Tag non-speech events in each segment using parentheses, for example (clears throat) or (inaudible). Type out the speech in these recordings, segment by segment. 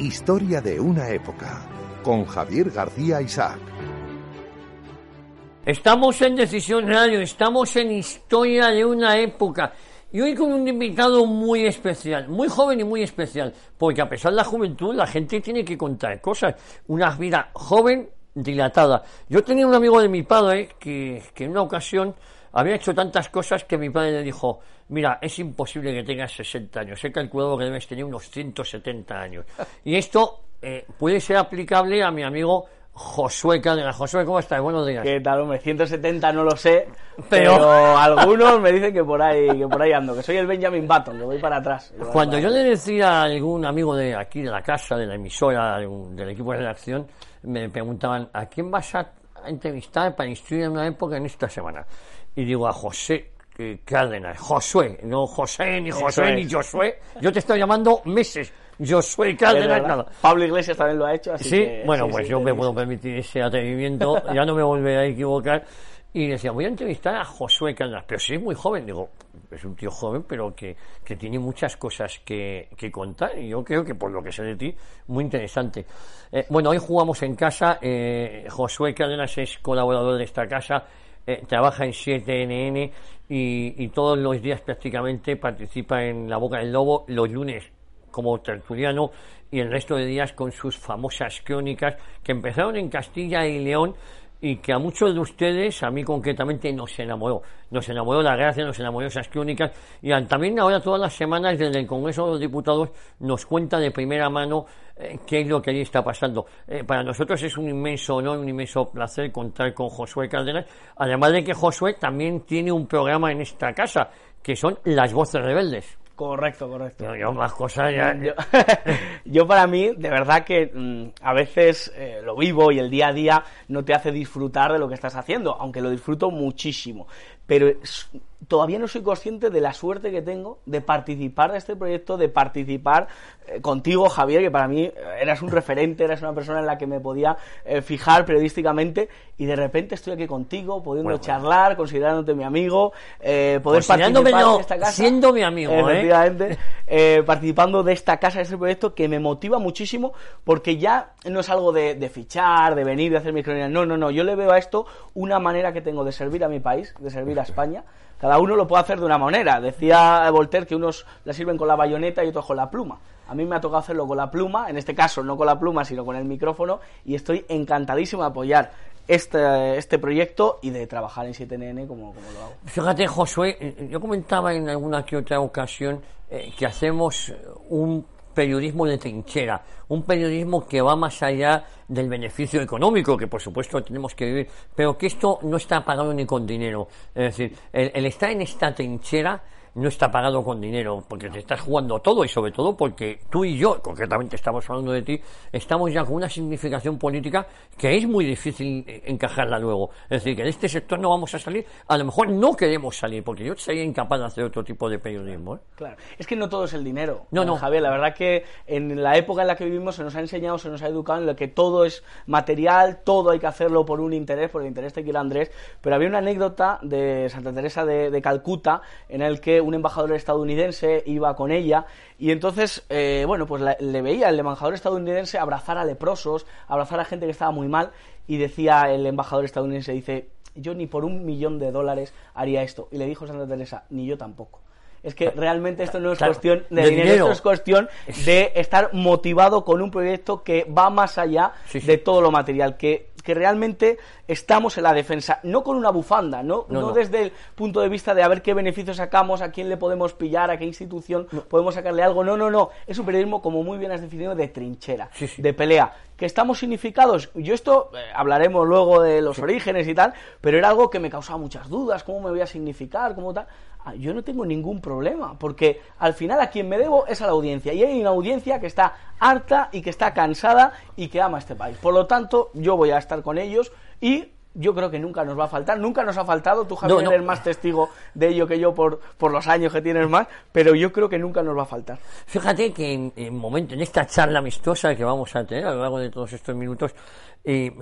Historia de una época, con Javier García Isaac. Estamos en Decisión Radio, estamos en Historia de una época. Y hoy con un invitado muy especial, muy joven y muy especial, porque a pesar de la juventud, la gente tiene que contar cosas. Una vida joven, dilatada. Yo tenía un amigo de mi padre que, que en una ocasión había hecho tantas cosas que mi padre le dijo, mira, es imposible que tengas 60 años, he calculado que debes tener unos 170 años. (laughs) Y esto eh, puede ser aplicable a mi amigo Josué Cárdenas. Josué, ¿cómo estás? Buenos días. ¿Qué tal, hombre? 170 no lo sé, (laughs) pero, (laughs) algunos me dicen que por ahí que por ahí ando, que soy el Benjamin Button, que voy para atrás. Cuando yo le decía a algún amigo de aquí, de la casa, de la emisora, del equipo de redacción, me preguntaban, ¿a quién vas a entrevistar para instruir en una época en esta semana? Y digo, a José Cárdenas, Josué, no José, ni José, ni Josué. Yo te estoy llamando meses. Josué Cárdenas, Pablo Iglesias también lo ha hecho, así sí, bueno, pues yo me puedo permitir ese atrevimiento, ya no me volveré a equivocar. Y decía, voy a entrevistar a Josué Cárdenas, pero sí es muy joven. Digo, es un tío joven, pero que, que tiene muchas cosas que, que, contar. Y yo creo que por lo que sé de ti, muy interesante. Eh, bueno, hoy jugamos en casa. Eh, Josué Cárdenas es colaborador de esta casa. Eh, trabaja en 7NN y, y, todos los días prácticamente participa en La Boca del Lobo, los lunes como tertuliano y el resto de días con sus famosas crónicas que empezaron en Castilla y León y que a muchos de ustedes, a mí concretamente, nos enamoró. Nos enamoró la gracia, nos enamoró esas crónicas y también ahora todas las semanas desde el Congreso de los Diputados nos cuenta de primera mano eh, qué es lo que allí está pasando. Eh, para nosotros es un inmenso honor, un inmenso placer contar con Josué Cárdenas, además de que Josué también tiene un programa en esta casa, que son Las Voces Rebeldes. Correcto, correcto. Yo, más cosas ya. (laughs) Yo, para mí, de verdad que mm, a veces eh, lo vivo y el día a día no te hace disfrutar de lo que estás haciendo, aunque lo disfruto muchísimo. Pero todavía no soy consciente de la suerte que tengo de participar de este proyecto, de participar eh, contigo, Javier, que para mí eh, eras un referente, eras una persona en la que me podía eh, fijar periodísticamente, y de repente estoy aquí contigo, pudiendo charlar, considerándote mi amigo, poder participar de esta casa. Siendo mi amigo, efectivamente, (laughs) participando de esta casa, de este proyecto, que me motiva muchísimo, porque ya no es algo de, fichar, de venir, de hacer mi crónica, no, no, no, yo le veo a esto una manera que tengo de servir a mi país, de servir a España, cada uno lo puede hacer de una manera. Decía Voltaire que unos la sirven con la bayoneta y otros con la pluma. A mí me ha tocado hacerlo con la pluma, en este caso no con la pluma, sino con el micrófono, y estoy encantadísimo de apoyar este, este proyecto y de trabajar en 7NN como, como lo hago. Fíjate, Josué, eh, yo comentaba en alguna que otra ocasión eh, que hacemos un periodismo de trinchera, un periodismo que va más allá del beneficio económico, que por supuesto tenemos que vivir, pero que esto no está pagado ni con dinero. Es decir, el, el estar en esta trinchera no está pagado con dinero, porque te estás jugando todo y sobre todo porque tú y yo, concretamente estamos hablando de ti, estamos ya con una significación política que es muy difícil encajarla luego. Es decir, que en este sector no vamos a salir, a lo mejor no queremos salir, porque yo sería incapaz de hacer otro tipo de periodismo. ¿eh? Claro, es que no todo es el dinero. No, no. Javier, la verdad que en la época en la que vivimos se nos ha enseñado, se nos ha educado en lo que todo es material, todo hay que hacerlo por un interés, por el interés de quiere Andrés, pero había una anécdota de Santa Teresa de, de Calcuta en el que un embajador estadounidense iba con ella y entonces, eh, bueno, pues le veía el embajador estadounidense abrazar a leprosos, abrazar a gente que estaba muy mal y decía el embajador estadounidense, dice, yo ni por un millón de dólares haría esto. Y le dijo Santa Teresa, ni yo tampoco. Es que realmente esto no es cuestión de, dinero, esto es cuestión de estar motivado con un proyecto que va más allá de todo lo material, que que realmente estamos en la defensa, no con una bufanda, no, no, desde el punto de vista de a ver qué beneficios sacamos, a quién le podemos pillar, a qué institución podemos sacarle algo, no, no, no, es un periodismo, como muy bien has definido, de trinchera, de pelea, que estamos significados, yo esto eh, hablaremos luego de los orígenes y tal, pero era algo que me causaba muchas dudas, cómo me voy a significar, cómo tal, ah, yo no tengo ningún problema, porque al final a quien me debo es a la audiencia, y hay una audiencia que está harta y que está cansada y que ama este país, por lo tanto, yo voy a estar con ellos y yo creo que nunca nos va a faltar, nunca nos ha faltado, tú Javier eres más testigo de ello que yo por, por los años que tienes más, pero yo creo que nunca nos va a faltar. Fíjate que en, en momento, en esta charla amistosa que vamos a tener a lo largo de todos estos minutos, eh,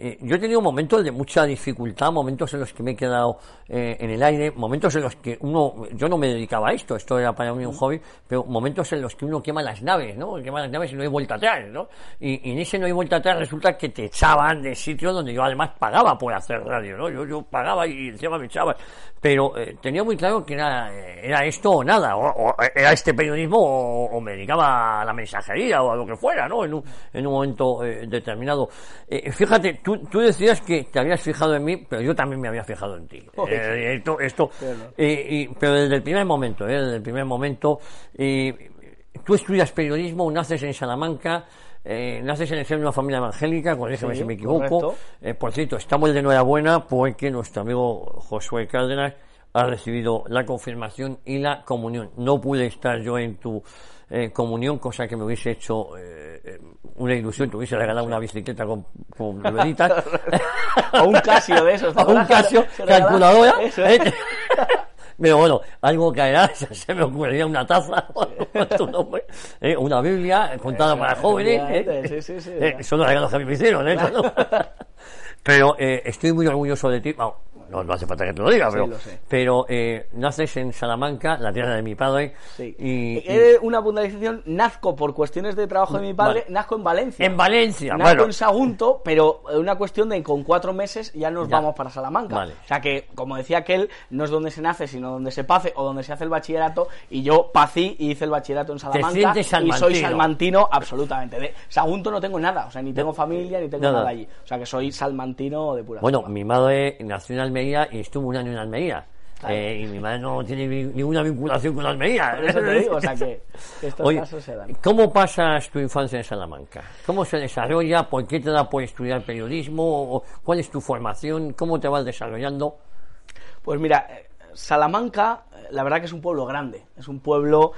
eh, yo he tenido momentos de mucha dificultad, momentos en los que me he quedado eh, en el aire, momentos en los que uno, yo no me dedicaba a esto, esto era para mí un hobby, pero momentos en los que uno quema las naves, ¿no? Quema las naves y no hay vuelta atrás, ¿no? Y, y en ese no hay vuelta atrás resulta que te echaban de sitios donde yo además pagaba por hacer radio, ¿no? Yo, yo pagaba y encima me echaban, pero eh, tenía muy claro que era, era esto o nada, o, era este periodismo o, me dedicaba a la mensajería o a lo que fuera, ¿no? En un, en un momento eh, determinado. Eh, fíjate, tú, tú decías que te habías fijado en mí, pero yo también me había fijado en ti. (laughs) Eh, esto, esto, y, pero desde el primer momento, ¿eh? desde el primer momento, tú estudias periodismo, naces en Salamanca, eh, naces en una familia evangélica, corrígeme si me equivoco. Eh, por cierto, estamos de enhorabuena porque nuestro amigo Josué Cárdenas ha recibido la confirmación y la comunión. No pude estar yo en tu eh, comunión, cosa que me hubiese hecho eh, eh una ilusión, te hubiese regalado una bicicleta con, con (laughs) o un Casio de esos. (laughs) O un Casio, calculadora. (laughs) ¿eh? Pero bueno, algo caerá, (laughs) se me ocurriría una taza, (laughs) ¿eh? una Biblia contada para jóvenes. ¿eh? Sí, sí, sí, son los regalos que me hicieron. ¿eh? (laughs) Pero eh, estoy muy orgulloso de ti. No, no hace falta que te lo diga, pero, pero eh, naces en Salamanca, la tierra de mi padre. Sí. Y, y... una puntualización, nazco por cuestiones de trabajo de mi padre, nazco en Valencia. En Valencia, Nazco en Sagunto, pero una cuestión de con cuatro meses ya nos vamos para Salamanca. O sea que, como decía aquel, no es donde se nace, sino donde se pase o donde se hace el bachillerato. Y yo pací y hice el bachillerato en Salamanca. y soy salmantino absolutamente. De Sagunto no tengo nada, o sea, ni tengo familia, ni tengo nada allí. O sea que soy salmantino de pura Bueno, mi madre en Almería y estuvo un año en Almería. Eh, y mi madre no tiene ninguna vinculación con Almería. eso te digo, o sea que, estos casos se dan. ¿Cómo pasas tu infancia en Salamanca? ¿Cómo se desarrolla? ¿Por qué te da por estudiar periodismo? ¿Cuál es tu formación? ¿Cómo te vas desarrollando? Pues mira, eh, Salamanca, eh, la verdad que es un pueblo grande, es un pueblo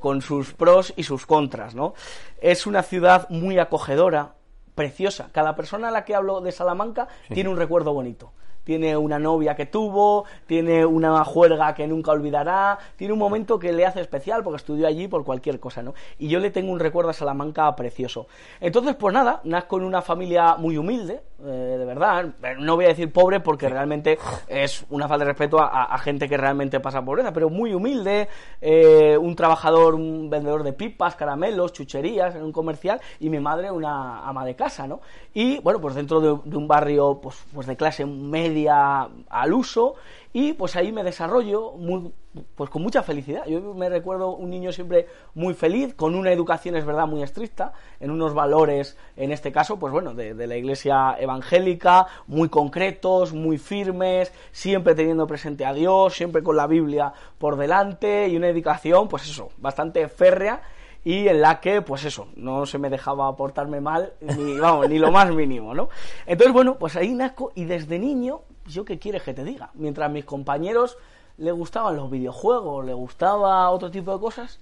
con sus pros y sus contras, ¿no? Es una ciudad muy acogedora, preciosa. Cada persona a la que hablo de Salamanca tiene un recuerdo bonito tiene una novia que tuvo, tiene una juerga que nunca olvidará, tiene un momento que le hace especial porque estudió allí por cualquier cosa, ¿no? Y yo le tengo un recuerdo a Salamanca precioso. Entonces, pues nada, nazco en una familia muy humilde, eh, de verdad, no voy a decir pobre porque realmente es una falta de respeto a, gente que realmente pasa pobreza, pero muy humilde, eh, un trabajador, un vendedor de pipas, caramelos, chucherías en un comercial y mi madre una ama de casa, ¿no? Y bueno, pues dentro de, de un barrio pues, pues de clase media al uso y pues ahí me desarrollo muy, pues con mucha felicidad. Yo me recuerdo un niño siempre muy feliz, con una educación, es verdad, muy estricta, en unos valores, en este caso, pues bueno, de, la iglesia evangélica, muy concretos, muy firmes, siempre teniendo presente a Dios, siempre con la Biblia por delante y una educación, pues eso, bastante férrea y en la que, pues eso, no se me dejaba portarme mal, ni, vamos, ni lo más mínimo, ¿no? Entonces, bueno, pues ahí nazco y desde niño, yo qué quieres que te diga, mientras mis compañeros le gustaban los videojuegos, le gustaba otro tipo de cosas,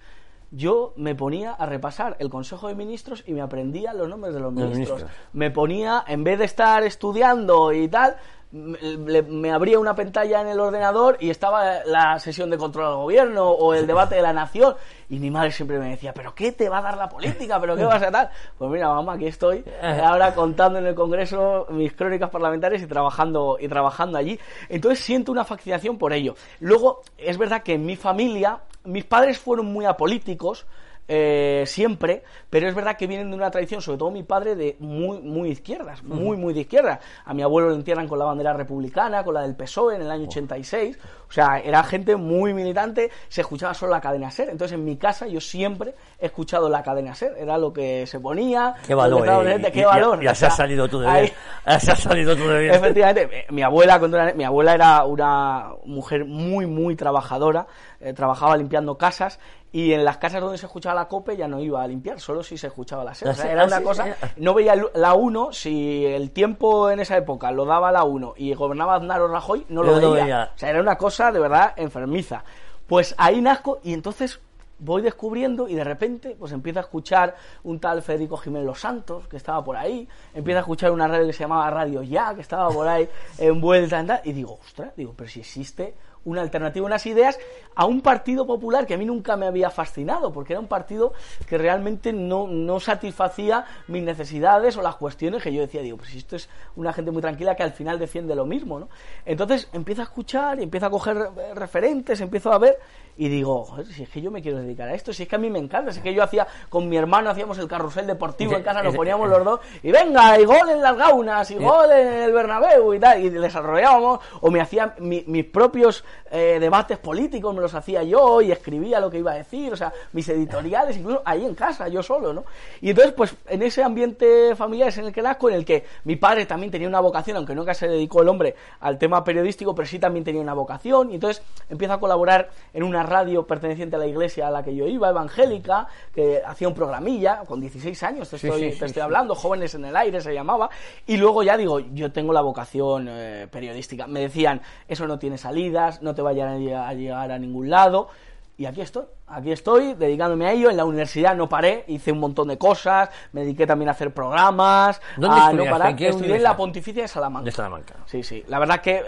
yo me ponía a repasar el Consejo de Ministros y me aprendía los nombres de los ministros. Me ponía, en vez de estar estudiando y tal, me abría una pantalla en el ordenador y estaba la sesión de control al gobierno o el debate de la nación y mi madre siempre me decía, pero ¿qué te va a dar la política? ¿pero qué vas a dar? Pues mira, mamá, aquí estoy ahora contando en el Congreso mis crónicas parlamentarias y trabajando, y trabajando allí. Entonces siento una fascinación por ello. Luego, es verdad que en mi familia, mis padres fueron muy apolíticos, eh, siempre, pero es verdad que vienen de una tradición, sobre todo mi padre, de muy, muy izquierdas, muy, muy de izquierda. A mi abuelo lo entierran con la bandera republicana, con la del PSOE en el año 86, o sea, era gente muy militante, se escuchaba solo la cadena SER. Entonces en mi casa yo siempre he escuchado la cadena SER, era lo que se ponía. Qué valor, eh, qué valor. (laughs) Ya, se ha salido tú de bien. se ha salido tú de bien. Efectivamente, eh, mi abuela, mi abuela era una mujer muy, muy trabajadora, trabajaba limpiando casas y en las casas donde se escuchaba la COPE ya no iba a limpiar, solo si se escuchaba la SER. O sea, era una cosa, no veía la 1, si el tiempo en esa época lo daba la 1 y gobernaba Aznar o Rajoy, no lo, veía. O sea, era una cosa de verdad enfermiza. Pues ahí nazco y entonces voy descubriendo y de repente pues empiezo a escuchar un tal Federico Jiménez Los Santos que estaba por ahí, empiezo a escuchar una radio que se llamaba Radio Ya, que estaba por ahí (laughs) envuelta en y digo, ostras, digo, pero si existe una alternativa, unas ideas a un partido popular que a mí nunca me había fascinado, porque era un partido que realmente no, no satisfacía mis necesidades o las cuestiones que yo decía, digo, pues esto es una gente muy tranquila que al final defiende lo mismo, ¿no? Entonces empiezo a escuchar y empiezo a coger referentes, empiezo a ver y digo, joder, si es que yo me quiero dedicar a esto, si es que a mí me encanta, si es que yo hacía con mi hermano, hacíamos el carrusel deportivo en casa, nos poníamos los dos, y venga, y gol en las gaunas, y gol en el Bernabéu y tal, y desarrollábamos, o me hacía mis propios eh, debates políticos, me los hacía yo, y escribía lo que iba a decir, o sea, mis editoriales, incluso ahí en casa, yo solo, ¿no? Y entonces, pues, en ese ambiente familiar es en el que nazco, en el que mi padre también tenía una vocación, aunque nunca se dedicó el hombre al tema periodístico, pero sí también tenía una vocación, y entonces empiezo a colaborar en una radio perteneciente a la iglesia a la que yo iba, evangélica, que hacía un programilla, con 16 años te estoy, te estoy hablando, Jóvenes en el Aire se llamaba, y luego ya digo, yo tengo la vocación eh, periodística. Me decían, eso no tiene salidas, no te vayan a llegar a ningún lado, y aquí estoy, aquí estoy dedicándome a ello. En la universidad no paré, hice un montón de cosas, me dediqué también a hacer programas, ¿Dónde a no parar. Estudié en la Pontificia de Salamanca. De Salamanca. Sí, sí. La verdad que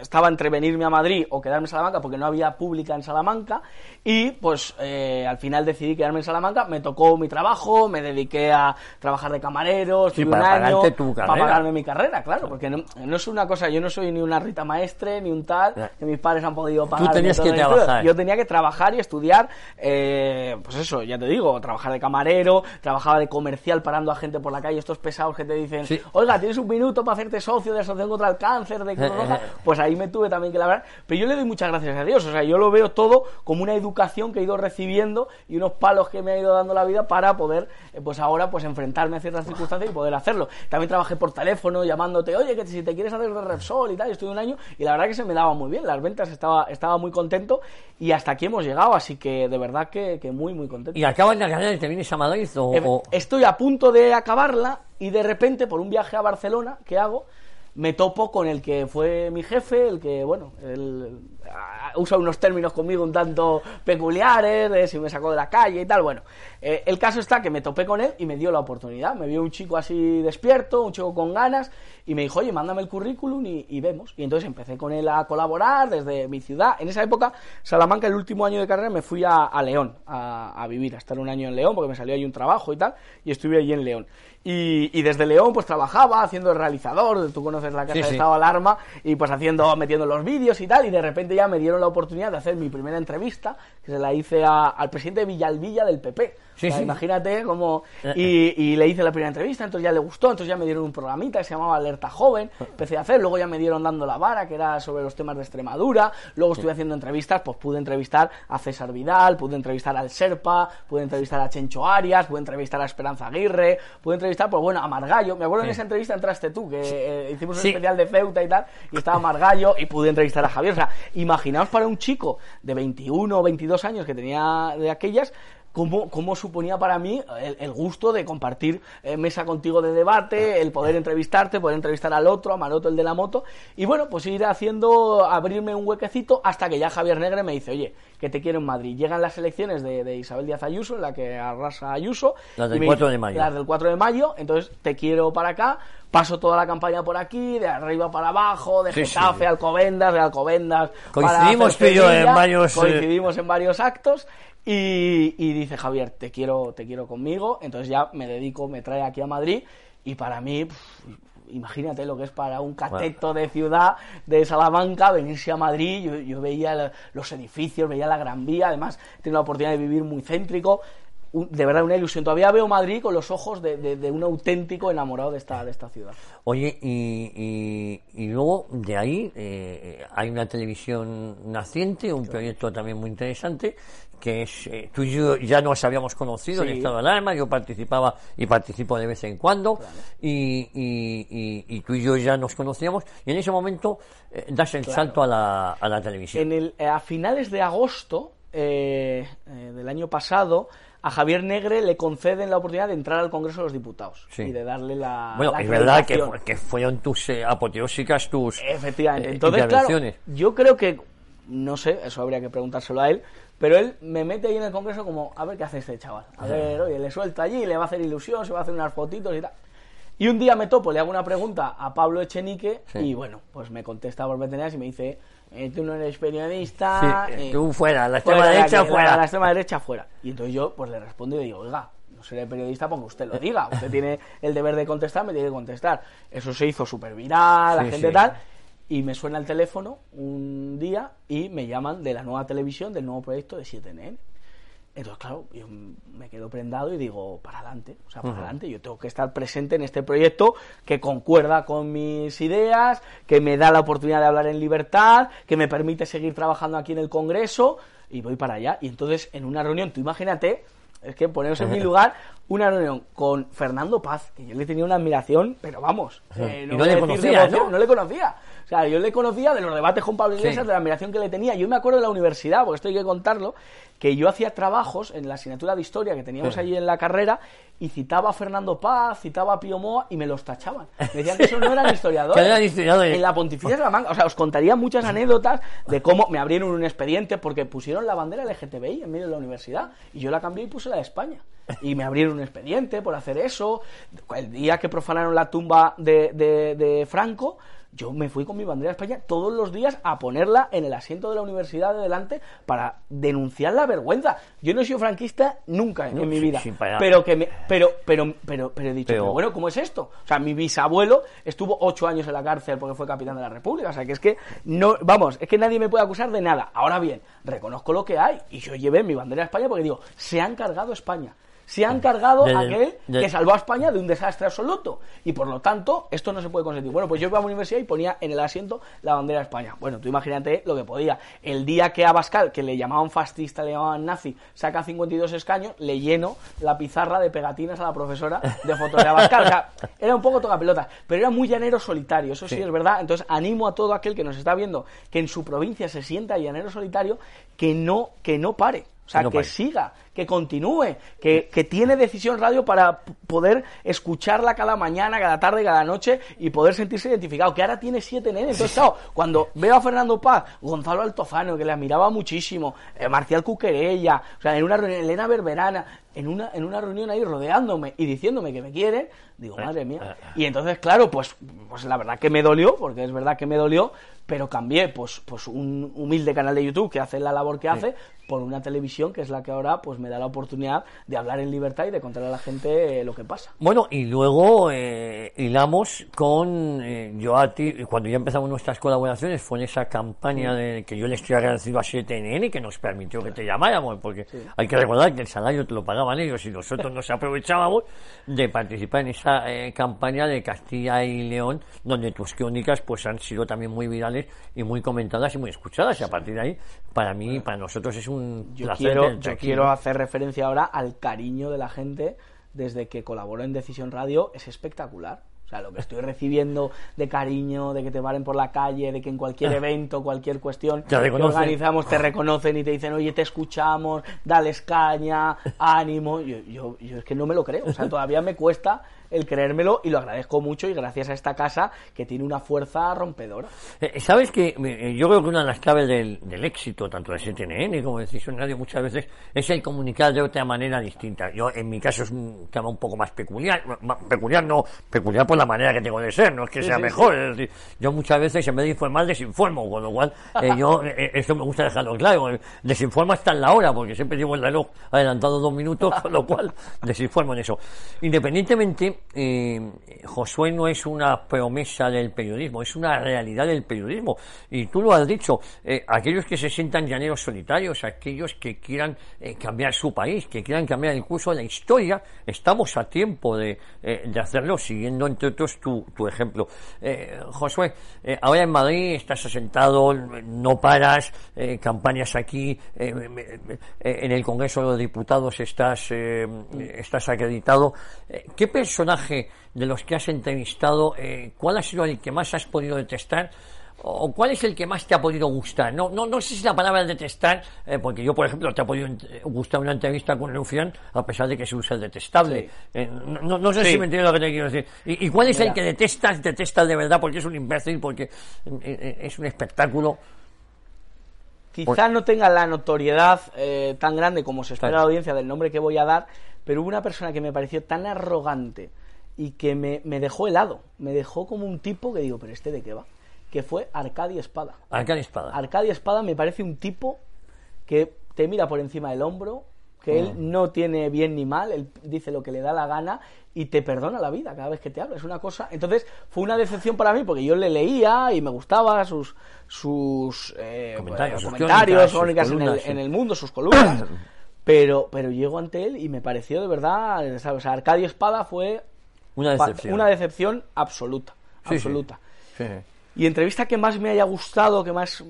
estaba entre venirme a Madrid o quedarme en Salamanca porque no había pública en Salamanca y pues eh, al final decidí quedarme en Salamanca, me tocó mi trabajo, me dediqué a trabajar de camarero, estuve un año para pagarme mi carrera, claro, porque no, es una cosa, yo no soy ni una Rita Maestre ni un tal, que mis padres han podido pagar. Tú tenías que trabajar. Yo tenía que trabajar y estudiar, eh, pues eso, ya te digo, trabajar de camarero, trabajaba de comercial parando a gente por la calle, estos pesados que te dicen, oiga, tienes un minuto para hacerte socio de Asociación contra el Cáncer, de (laughs) pues ahí me tuve también que labrar. Pero yo le doy muchas gracias a Dios, o sea, yo lo veo todo como una educación que he ido recibiendo y unos palos que me ha ido dando la vida para poder, eh, pues ahora, pues enfrentarme a ciertas circunstancias y poder hacerlo. También trabajé por teléfono llamándote, oye, que si te quieres hacer de Repsol y tal, estuve un año y la verdad que se me daba muy bien, las ventas estaba, estaba muy contento y hasta aquí hemos llegado, así que de verdad que, muy, muy contento. ¿Y acabas la carrera y te vienes a Madrid o... Estoy a punto de acabarla y de repente, por un viaje a Barcelona que hago, me topo con el que fue mi jefe, el que, bueno, él usa unos términos conmigo un tanto peculiares, de si me sacó de la calle y tal. Bueno, eh, el caso está que me topé con él y me dio la oportunidad. Me vio un chico así despierto, un chico con ganas, y me dijo, oye, mándame el currículum y, vemos. Y entonces empecé con él a colaborar desde mi ciudad. En esa época, Salamanca, el último año de carrera, me fui a, León a, a, vivir, a estar un año en León, porque me salió ahí un trabajo y tal, y estuve allí en León. Y, desde León pues trabajaba haciendo el realizador, tú conoces la casa de estado alarma, y pues haciendo, metiendo los vídeos y tal, y de repente ya me dieron la oportunidad de hacer mi primera entrevista, que se la hice al presidente de Villalvilla del PP. Imagínate cómo... Eh, eh. Y, le hice la primera entrevista, entonces ya le gustó, entonces ya me dieron un programita que se llamaba Alerta Joven, empecé a hacer, luego ya me dieron dando la vara, que era sobre los temas de Extremadura, luego estuve haciendo entrevistas, pues pude entrevistar a César Vidal, pude entrevistar al Serpa, pude entrevistar a Chencho Arias, pude entrevistar a Esperanza Aguirre, pude entrevistar, pues bueno, a Margallo, me acuerdo en esa entrevista entraste tú, que eh, hicimos un especial de Ceuta y tal, y estaba Margallo, y pude entrevistar a Javier, o sea, imaginaos para un chico de 21 o 22 años que tenía de aquellas, cómo, suponía para mí el, gusto de compartir eh, mesa contigo de debate, el poder entrevistarte, poder entrevistar al otro, a Maroto, el de la moto, y bueno, pues ir haciendo, abrirme un huequecito hasta que ya Javier Negre me dice, oye, que te quiero en Madrid. Llegan las elecciones de, Isabel Díaz Ayuso, en la que arrasa Ayuso. Las del 4 de mayo. Las del 4 de mayo, entonces te quiero para acá, paso toda la campaña por aquí, de arriba para abajo, de Getafe, Alcobendas, de Alcobendas. Coincidimos en varios. Eh, Coincidimos en varios actos. Y, dice Javier, te quiero, te quiero conmigo. Entonces ya me dedico, me trae aquí a Madrid. Y para mí, imagínate lo que es para un cateto de ciudad de Salamanca venirse a Madrid. Yo, veía los edificios, veía la Gran Vía. Además, tengo la oportunidad de vivir muy céntrico de verdad una ilusión. Todavía veo Madrid con los ojos de, de, un auténtico enamorado de esta, de esta ciudad. Oye, y, y, luego de ahí eh, hay una televisión naciente, un proyecto también muy interesante, que es, eh, tú y yo ya nos habíamos conocido en estado de alarma, yo participaba y participo de vez en cuando, y, y, y, tú y yo ya nos conocíamos, y en ese momento eh, das el salto a la, a la televisión. En el, a finales de agosto del año pasado, a Javier Negre le conceden la oportunidad de entrar al Congreso de los Diputados y de darle la. Bueno, es verdad que, fueron tus eh, apoteósicas, tus. Efectivamente. Eh, Entonces, claro, yo creo que no sé, eso habría que preguntárselo a él, pero él me mete ahí en el Congreso como, a ver qué hace este chaval. A ver, oye, le suelta allí, le va a hacer ilusión, se va a hacer unas fotitos y tal. Y un día me topo, le hago una pregunta a Pablo Echenique y bueno, pues me contesta por veterinario y me dice, eh, tú no eres periodista. Sí, eh, tú fuera, la extrema fuera, derecha que- fuera. La, la extrema derecha fuera. Y entonces yo pues le respondo y digo, oiga, no seré periodista porque usted lo diga. Usted (laughs) tiene el deber de contestar, me tiene que contestar. Eso se hizo súper viral, la Sí, gente sí. tal. Y me suena el teléfono un día y me llaman de la nueva televisión, del nuevo proyecto de 7NN. Entonces, claro, yo me quedo prendado y digo, para adelante, o sea, para adelante, yo tengo que estar presente en este proyecto que concuerda con mis ideas, que me da la oportunidad de hablar en libertad, que me permite seguir trabajando aquí en el Congreso, y voy para allá. Y entonces, en una reunión, tú imagínate, es que poneros en mi (laughs) lugar, una reunión con Fernando Paz, que yo le tenía una admiración, pero vamos, eh, Y no, le conocía, no le conocía. Sea, yo le conocía de los debates con Pablo Iglesias, Sí. de la admiración que le tenía. Yo me acuerdo de la universidad, porque esto hay que contarlo, que yo hacía trabajos en la asignatura de historia que teníamos allí en la carrera y citaba a Fernando Paz, citaba a Pío Moa y me los tachaban. Me decían que esos no eran historiadores. Eran historiadores. En la Pontificia de la Manga. O sea, os contaría muchas anécdotas de cómo me abrieron un expediente porque pusieron la bandera LGTBI en medio de la universidad y yo la cambié y puse la de España. Y me abrieron un expediente por hacer eso. El día que profanaron la tumba de, de- de Franco, yo me fui con mi bandera de España todos los días a ponerla en el asiento de la universidad de delante para denunciar la vergüenza. Yo no he sido franquista nunca en, No, en mi vida. pero que me, pero, pero, pero, pero he dicho, Pero- pero bueno, ¿cómo es esto? O sea, mi bisabuelo estuvo ocho años en la cárcel porque fue capitán de la República. O sea, que es que no, vamos, es que nadie me puede acusar de nada. Ahora bien, reconozco lo que hay. Y yo llevé mi bandera a España porque digo, se han cargado España. Se han cargado Del- aquel que salvó a España de un desastre absoluto. Y por lo tanto, esto no se puede consentir. Bueno, pues yo iba a la universidad y ponía en el asiento la bandera de España. Bueno, tú imagínate lo que podía. El día que a Bascal, que le llamaban fascista, le llamaban nazi, saca 52 escaños, le lleno la pizarra de pegatinas a la profesora de fotos de Abascal. O sea, era un poco tocapelotas, pero era muy llanero solitario, eso sí, Sí. es verdad. Entonces animo a todo aquel que nos está viendo que en su provincia se sienta llanero solitario, que no, que no pare. O sea, Que no que pare. siga, que continúe, que, que tiene decisión radio para poder escucharla cada mañana, cada tarde, cada noche y poder sentirse identificado. Que ahora tiene siete nenes. Entonces, claro, cuando veo a Fernando Paz, Gonzalo Altozano, que le admiraba muchísimo, eh, Marcial Cuquerella, o sea, en una reunión, Elena Berberana, en una, en una reunión ahí rodeándome y diciéndome que me quieren, digo, madre mía. Y entonces, claro, pues, pues la verdad que me dolió, porque es verdad que me dolió, pero cambié pues, pues un humilde canal de YouTube que hace la labor que hace por una televisión que es la que ahora pues me da la oportunidad de hablar en libertad y de contarle a la gente eh, lo que pasa. Bueno, y luego eh, hilamos con eh, yo a ti, cuando ya empezamos nuestras colaboraciones, fue en esa campaña de que yo le estoy agradecido a 7NN que nos permitió que te llamáramos, porque hay que recordar que el salario te lo pagaban ellos y nosotros nos aprovechábamos de participar en esa eh, campaña de Castilla y León, donde tus crónicas pues han sido también muy virales y muy comentadas y muy escuchadas, y a partir de ahí, para mí, para nosotros es un Yo placer quiero, yo quiero ¿no? Hacer referencia ahora al cariño de la gente desde que colaboro en Decisión Radio, es espectacular. O sea, lo que estoy recibiendo de cariño, de que te paren por la calle, de que en cualquier evento, cualquier cuestión Te que organizamos te reconocen y te dicen, oye, te escuchamos, dales caña, ánimo. Yo, yo, yo es que no me lo creo. O sea, todavía me cuesta el creérmelo y lo agradezco mucho y gracias a esta casa que tiene una fuerza rompedora. Eh, Sabes que eh, yo creo que una de las claves del, del éxito, tanto de 7NN como de Decisión Radio, muchas veces es el comunicar de otra manera distinta. Yo, en mi caso, es un tema un poco más peculiar. Peculiar no, peculiar por la manera que tengo de ser, no es que sea sí, mejor. Es decir, yo muchas veces, en vez de informar, desinformo, con lo cual, eh, yo, (laughs) eh, eso me gusta dejarlo claro. eh, Desinformo hasta en la hora, porque siempre llevo el reloj adelantado dos minutos, con lo cual, desinformo en eso. Independientemente, eh, Josué no es una promesa del periodismo, es una realidad del periodismo. Y tú lo has dicho, eh, aquellos que se sientan llaneros solitarios, aquellos que quieran eh, cambiar su país, que quieran cambiar el curso de la historia, estamos a tiempo de, hacerlo, siguiendo entre otros tu, ejemplo. Josué, ahora en Madrid estás asentado, no paras, campañas aquí, en el Congreso de los Diputados estás, estás acreditado. ¿Qué personaje de los que has entrevistado, eh, cuál ha sido el que más has podido detestar? ¿O cuál es el que más te ha podido gustar? No, no, no sé si la palabra detestar, eh, porque yo, por ejemplo, te ha podido gustar una entrevista con Rufián, a pesar de que se usa el detestable. Sí. Eh, no, no- sé Sí. si me entiendes lo que te quiero decir. ¿Y, y cuál es el Mira. que detestas, detestas de verdad, porque es un imbécil, porque eh, eh, es un espectáculo? Quizá no tenga la notoriedad eh, tan grande como se espera Claro. la audiencia del nombre que voy a dar, pero hubo una persona que me pareció tan arrogante y que me, me dejó helado. Me dejó como un tipo que digo, ¿pero este de qué va? Que fue Arcadi Espada. Arcadi Espada. Arcadia Espada me parece un tipo que te mira por encima del hombro, que él no tiene bien ni mal, él dice lo que le da la gana y te perdona la vida cada vez que te habla. Es una cosa. Entonces fue una decepción para mí porque yo le leía y me gustaba sus sus eh, Comentarios, sus comentarios, crónicas, sus crónicas en, el, sí. en el mundo, sus columnas. (clears throat) pero pero llego ante él y me pareció de verdad, ¿sabes? O sea, Arcadio Espada fue Una decepción. una decepción absoluta, Sí, absoluta. Sí. Y entrevista que más me haya gustado, que más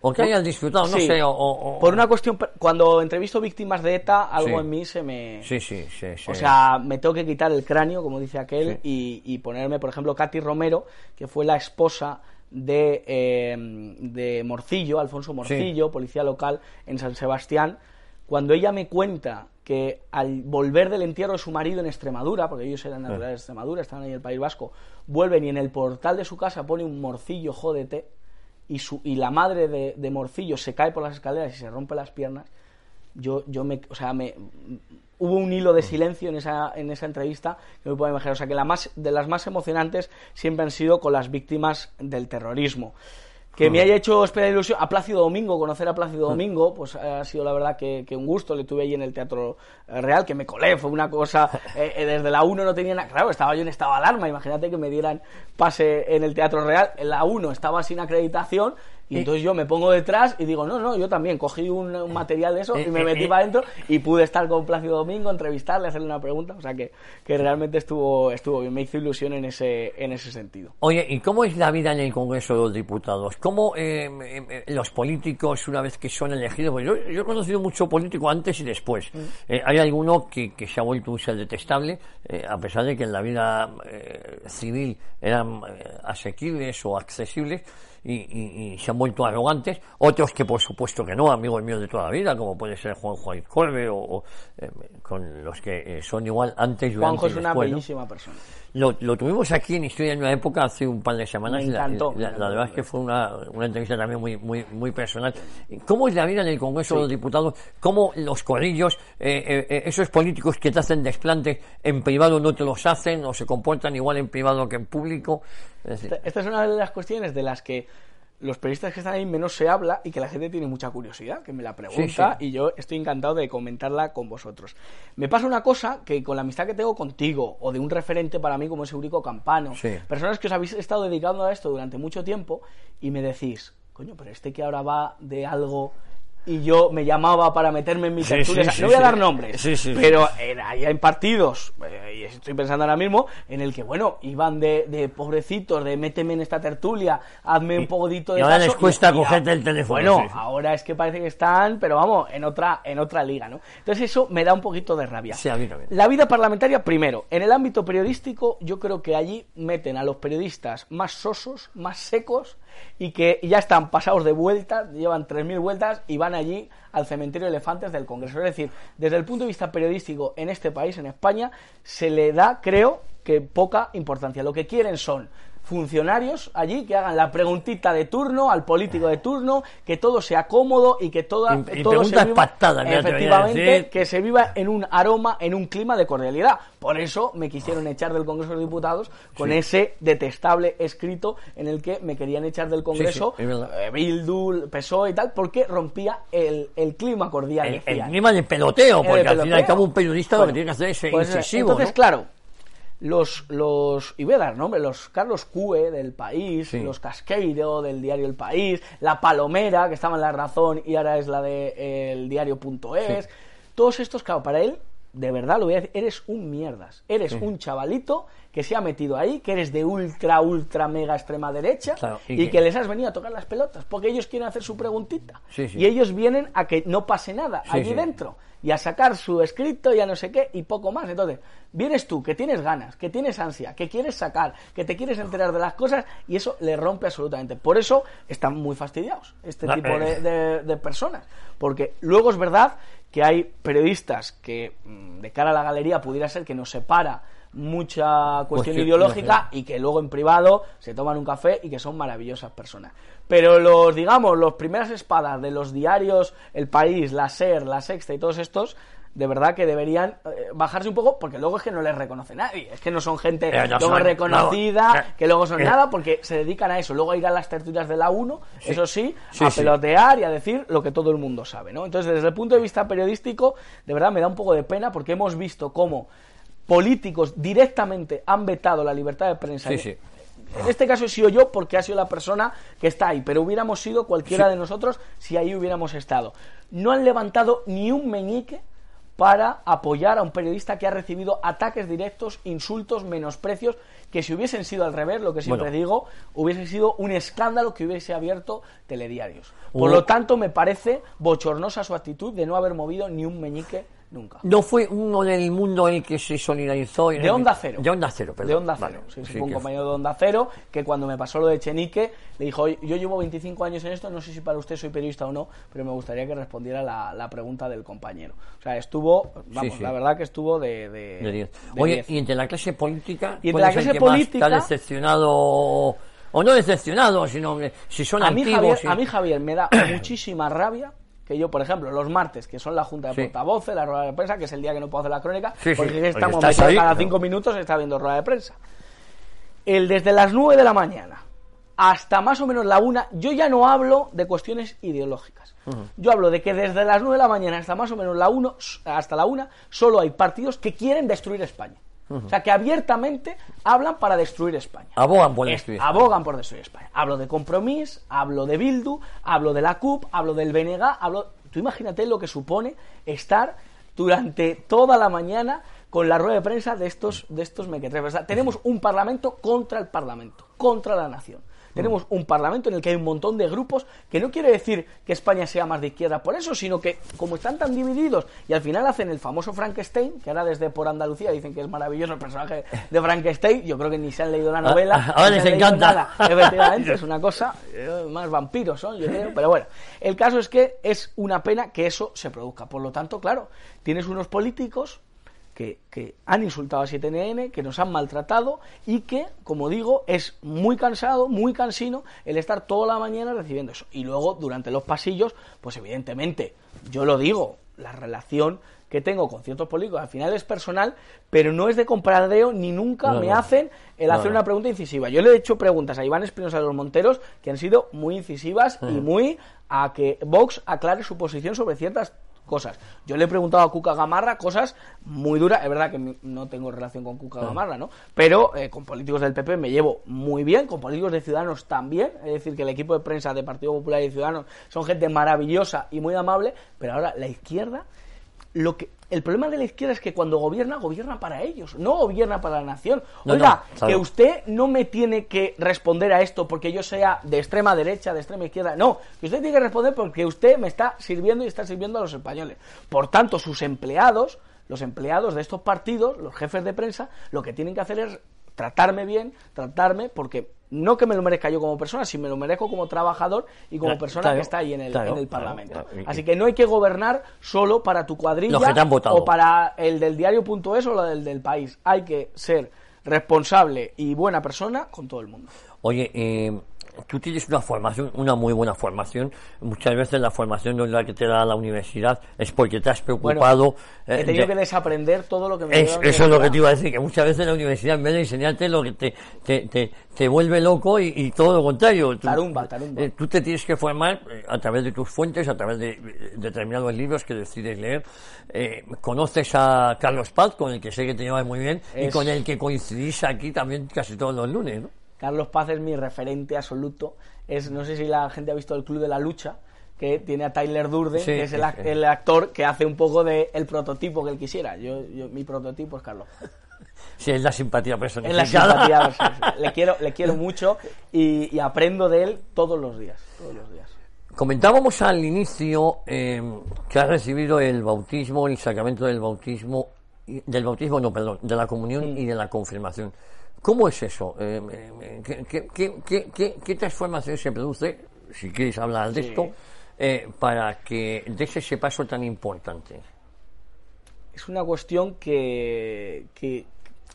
O que hayas disfrutado, no sé, o... o- por una cuestión, cuando entrevisto víctimas de ETA, algo en mí se me... Sí, sí, sí. sí. O sea, me tengo que quitar el cráneo, como dice aquel, y, y ponerme, por ejemplo, Katy Romero, que fue la esposa de, eh, de Morcillo, Alfonso Morcillo, policía local en San Sebastián, cuando ella me cuenta que al volver del entierro de su marido en Extremadura, porque ellos eran naturales de Extremadura, estaban ahí en el País Vasco, vuelven y en el portal de su casa pone un morcillo, jódete, y, su, y la madre de, de Morcillo se cae por las escaleras y se rompe las piernas, yo, yo me, o sea, me, hubo un hilo de silencio en esa, en esa entrevista que me puedo imaginar. O sea, que la más, de las más emocionantes siempre han sido con las víctimas del terrorismo. Que me haya hecho especial ilusión a Plácido Domingo, conocer a Plácido Domingo, pues ha sido la verdad que, que un gusto. Le tuve ahí en el Teatro eh, Real, que me colé, fue una cosa. (laughs) eh, eh, desde la 1 no tenía nada. Claro, estaba yo en estado de alarma. Imagínate que me dieran pase en el Teatro Real. En la 1 estaba sin acreditación. Y entonces yo me pongo detrás y digo, no, no, yo también cogí un, un material de eso y me Eh, eh, metí eh. para adentro y pude estar con Plácido Domingo, entrevistarle, hacerle una pregunta. O sea que, que realmente estuvo, estuvo bien, me hizo ilusión en ese, en ese sentido. Oye, ¿y cómo es la vida en el Congreso de los Diputados? ¿Cómo eh, eh, eh, los políticos, una vez que son elegidos, pues yo, yo he conocido mucho político antes y después. Eh, hay alguno que, que se ha vuelto un ser detestable, eh, a pesar de que en la vida eh, civil eran eh, asequibles o accesibles. Y, y- y se han vuelto arrogantes, otros que por supuesto que no, amigos míos de toda la vida, como puede ser Juan Juan Corbe o, o, eh, con los que eh, son igual antes, durante Juanjo es una después, ¿no? bellísima persona. Lo, lo tuvimos aquí en Historia en una época hace un par de semanas. Me y la- encantó. La, la verdad es que fue una, una entrevista también muy, muy, muy personal. ¿Cómo es la vida en el Congreso de los Diputados? ¿Cómo los corrillos, eh, eh, eh, esos políticos que te hacen desplantes en privado no te los hacen o se comportan igual en privado que en público? Es decir, Esta- Esta es una de las cuestiones de las que los periodistas que están ahí menos se habla y que la gente tiene mucha curiosidad, que me la pregunta Sí, sí. y yo estoy encantado de comentarla con vosotros. Me pasa una cosa que con la amistad que tengo contigo o de un referente para mí como es Eurico Campano, Sí. personas que os habéis estado dedicando a esto durante mucho tiempo y me decís, coño, pero este que ahora va de algo y yo me llamaba para meterme en mi Sí, tertulia, sí, o sea, sí, no voy a dar nombres, pero era ya en partidos, eh, y estoy pensando ahora mismo, en el que, bueno, iban de, de pobrecitos, de méteme en esta tertulia, hazme un poquito de y ahora caso", les cuesta cogerte el teléfono, Bueno, ahora es que parece que están, pero vamos, en otra, en otra liga, ¿no? Entonces eso me da un poquito de rabia. Sí, a mí también. La vida parlamentaria, primero, en el ámbito periodístico, yo creo que allí meten a los periodistas más sosos, más secos, y que ya están pasados de vueltas, llevan 3.000 vueltas y van allí al cementerio de elefantes del Congreso. Es decir, desde el punto de vista periodístico en este país, en España, se le da, creo, que poca importancia. Lo que quieren son funcionarios allí que hagan la preguntita de turno al político de turno, que todo sea cómodo y que toda, Y- y todo se viva- pactadas, mira, te voy a efectivamente, que se viva en un aroma, en un clima de cordialidad. Por eso me quisieron echar del Congreso de los Diputados con Sí. ese detestable escrito en el que me querían echar del Congreso, sí, verdad. eh, Bildu, PSOE E y tal, porque rompía el, el clima cordial. el, clima de peloteo, El porque al fin y al peloteo. cabo un periodista lo que Bueno, tiene que hacer es pues, incisivo. Entonces, ¿no? claro, los, los, y voy a dar nombre, los Carlos Cue del País, Sí. los Casqueiro del diario El País, la Palomera, que estaba en La Razón y ahora es la de eh, el diario.es, Sí. todos estos, claro, para él, de verdad lo voy a decir, eres un mierdas, eres Sí. un chavalito que se ha metido ahí, que eres de ultra, ultra, mega extrema derecha Claro, y y, que- que... les has venido a tocar las pelotas, porque ellos quieren hacer su preguntita. Y ellos vienen a que no pase nada allí dentro y a sacar su escrito y a no sé qué y poco más. Entonces, vienes tú que tienes ganas, que tienes ansia, que quieres sacar, que te quieres enterar de las cosas y eso le rompe absolutamente. Por eso están muy fastidiados este Ah, tipo eh. de, de- de personas. Porque luego es verdad que hay periodistas que mm, de cara a la galería pudiera ser que nos separa mucha cuestión ideológica. y que luego en privado se toman un café y que son maravillosas personas. Pero los, digamos, los primeras espadas de los diarios El País, La SER, La Sexta y todos estos, de verdad que deberían eh, bajarse un poco porque luego es que no les reconoce nadie. Es que no son gente Eh, no luego son- reconocida, no, eh, que luego son eh. nada porque se dedican a eso. Luego a ir a las tertulias de la 1, eso sí, Sí, a sí. pelotear y a decir lo que todo el mundo sabe, ¿no? Entonces, desde el punto de vista periodístico, de verdad me da un poco de pena porque hemos visto cómo políticos directamente han vetado la libertad de prensa. Sí, sí. En este caso he sido yo porque ha sido la persona que está ahí, pero hubiéramos sido cualquiera de nosotros si ahí hubiéramos estado. No han levantado ni un meñique para apoyar a un periodista que ha recibido ataques directos, insultos, menosprecios, que si hubiesen sido al revés, lo que siempre Bueno. digo, hubiese sido un escándalo que hubiese abierto telediarios. Por lo tanto, me parece bochornosa su actitud de no haber movido ni un meñique nunca. No fue uno del mundo el que se solidarizó. en De el- Onda Cero. De Onda Cero, perdón. De Onda Vale, Cero. Sí, sí, sí fue un compañero de Onda Cero que cuando me pasó lo de Chenique le dijo, "Oye, yo llevo 25 años en esto, no sé si para usted soy periodista o no, pero me gustaría que respondiera la, la pregunta del compañero. O sea, estuvo, vamos, sí. la verdad que estuvo de... de- De diez. de Oye, diez. y entre la clase política. Y entre ¿cuál la clase que política- Está decepcionado. O no decepcionado, sino si son a mí, antiguos. Javier, sí. a mí, Javier, me da (clears throat) muchísima rabia que yo, por ejemplo, los martes, que son la junta de Sí. portavoces, la rueda de prensa, que es el día que no puedo hacer la crónica, Sí, sí, porque porque estamos metidos ahí, cada cinco minutos está viendo rueda de prensa. El desde las 9 de la mañana hasta más o menos la una, yo ya no hablo de cuestiones ideológicas. Yo hablo de que desde las 9 de la mañana hasta más o menos la uno, hasta la una, solo hay partidos que quieren destruir España. O sea, que abiertamente hablan para destruir España. Abogan por Es- destruir. abogan por destruir España. Hablo de Compromís, hablo de Bildu, hablo de la CUP, hablo del BNG, hablo... Tú imagínate lo que supone estar durante toda la mañana con la rueda de prensa de estos, de estos mequetrefes. O sea, tenemos un parlamento contra el parlamento, contra la nación. Tenemos un parlamento en el que hay un montón de grupos que no quiere decir que España sea más de izquierda por eso, sino que como están tan divididos y al final hacen el famoso Frankenstein, que ahora desde por Andalucía dicen que es maravilloso el personaje de Frankenstein, yo creo que ni se han leído la novela. Ah, ahora les encanta. nada. Efectivamente, (laughs) es una cosa, eh, más vampiros son, yo creo, pero bueno, el caso es que es una pena que eso se produzca. Por lo tanto, claro, tienes unos políticos que, que han insultado a 7NN, que nos han maltratado y que, como digo, es muy cansado, muy cansino el estar toda la mañana recibiendo eso. Y luego, durante los pasillos, pues evidentemente, yo lo digo, la relación que tengo con ciertos políticos al final es personal, pero no es de compradeo ni nunca No, me no. hacen el No, hacer una pregunta incisiva. Yo le he hecho preguntas a Iván Espinosa de los Monteros que han sido muy incisivas y muy a que Vox aclare su posición sobre ciertas cosas. Yo le he preguntado a Cuca Gamarra cosas muy duras. Es verdad que no tengo relación con Cuca Gamarra, ¿no? Pero eh, con políticos del PP me llevo muy bien, con políticos de Ciudadanos también. Es decir, que el equipo de prensa de Partido Popular y Ciudadanos son gente maravillosa y muy amable. Pero ahora la izquierda lo que el problema de la izquierda es que cuando gobierna, gobierna para ellos, no gobierna para la nación. No, Oiga, no, que usted no me tiene que responder a esto porque yo sea de extrema derecha, de extrema izquierda. No, que usted tiene que responder porque usted me está sirviendo y está sirviendo a los españoles. Por tanto, sus empleados, los empleados de estos partidos, los jefes de prensa, lo que tienen que hacer es tratarme bien, tratarme, porque no que me lo merezca yo como persona, sino me lo merezco como trabajador y como Claro, persona claro, que está ahí en el, claro, en el Parlamento. Así que no hay que gobernar solo para tu cuadrilla Los que te han votado. o para el del diario.es o la del del país. Hay que ser responsable y buena persona con todo el mundo. Oye, eh, tú tienes una formación, una muy buena formación. Muchas veces la formación no es la que te da la universidad, es porque te has Bueno, preocupado. eh, he tenido de- que desaprender todo lo que me Es- eso es lo que te iba a decir, que muchas veces la universidad en vez de enseñarte lo que te, te, te, te vuelve loco y, y todo lo contrario. Tú, Tarumba, tarumba. eh, tú te tienes que formar eh, a través de tus fuentes, a través de, eh, determinados libros que decides leer. Eh, conoces a Carlos Paz, con el que sé que te llevas muy bien, y con el que coincidís aquí también casi todos los lunes, ¿no? Carlos Paz es mi referente absoluto. Es, no sé si la gente ha visto el Club de la Lucha, que tiene a Tyler Durden, Sí, que es el, sí, sí. el actor que hace un poco de el prototipo que él quisiera. Yo, yo- mi prototipo es Carlos. Si es la simpatía Es personificada. la simpatía. sí, sí. (laughs) Le quiero, le quiero mucho y, y aprendo de él todos los días. Todos los días. Comentábamos al inicio eh, que has recibido el bautismo, el sacramento del bautismo, del bautismo, no, perdón, de la comunión y de la confirmación. ¿Cómo es eso? Eh, eh, ¿qué, qué, qué, qué, qué- qué transformación se produce, si quieres hablar de Sí. esto, eh, para que des ese paso tan importante? es una cuestión que, que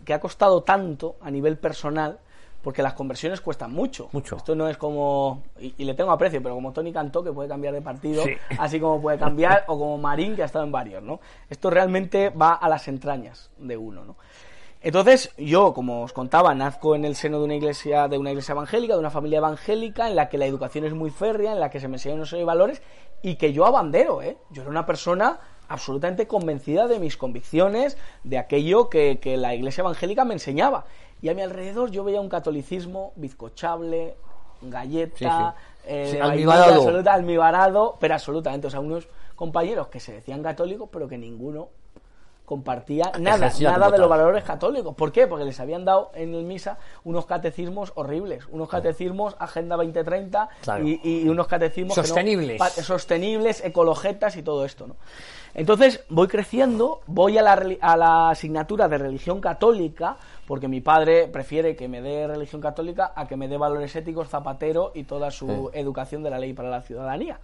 que ha costado tanto a nivel personal, porque las conversiones cuestan mucho. Mucho. Esto no es como, y, y le tengo aprecio, pero como Tony Cantó, que puede cambiar de partido, Sí. así como puede cambiar, o como Marín, que ha estado en varios, ¿no? Esto realmente va a las entrañas de uno, ¿no? Entonces, yo, como os contaba, nazco en el seno de una iglesia, de una iglesia evangélica, de una familia evangélica, en la que la educación es muy férrea, en la que se me enseñan serie de valores, y que yo abandero, ¿eh? Yo era una persona absolutamente convencida de mis convicciones, de aquello que, que la iglesia evangélica me enseñaba. Y a mi alrededor yo veía un catolicismo bizcochable, galleta, Sí, sí. eh, Sí, vainilla almibarado. absoluta, almibarado, pero absolutamente. O sea, unos compañeros que se decían católicos, pero que ninguno compartía nada, nada de los valores católicos. ¿Por qué? Porque les habían dado en el misa unos catecismos horribles, unos catecismos Agenda 2030 Claro. y, y unos catecismos no- Sostenibles. sostenibles, ecologetas y todo esto, ¿no? Entonces voy creciendo, voy a la, a la asignatura de religión católica, porque mi padre prefiere que me dé religión católica a que me dé valores éticos, zapatero y toda su educación de la ley para la ciudadanía.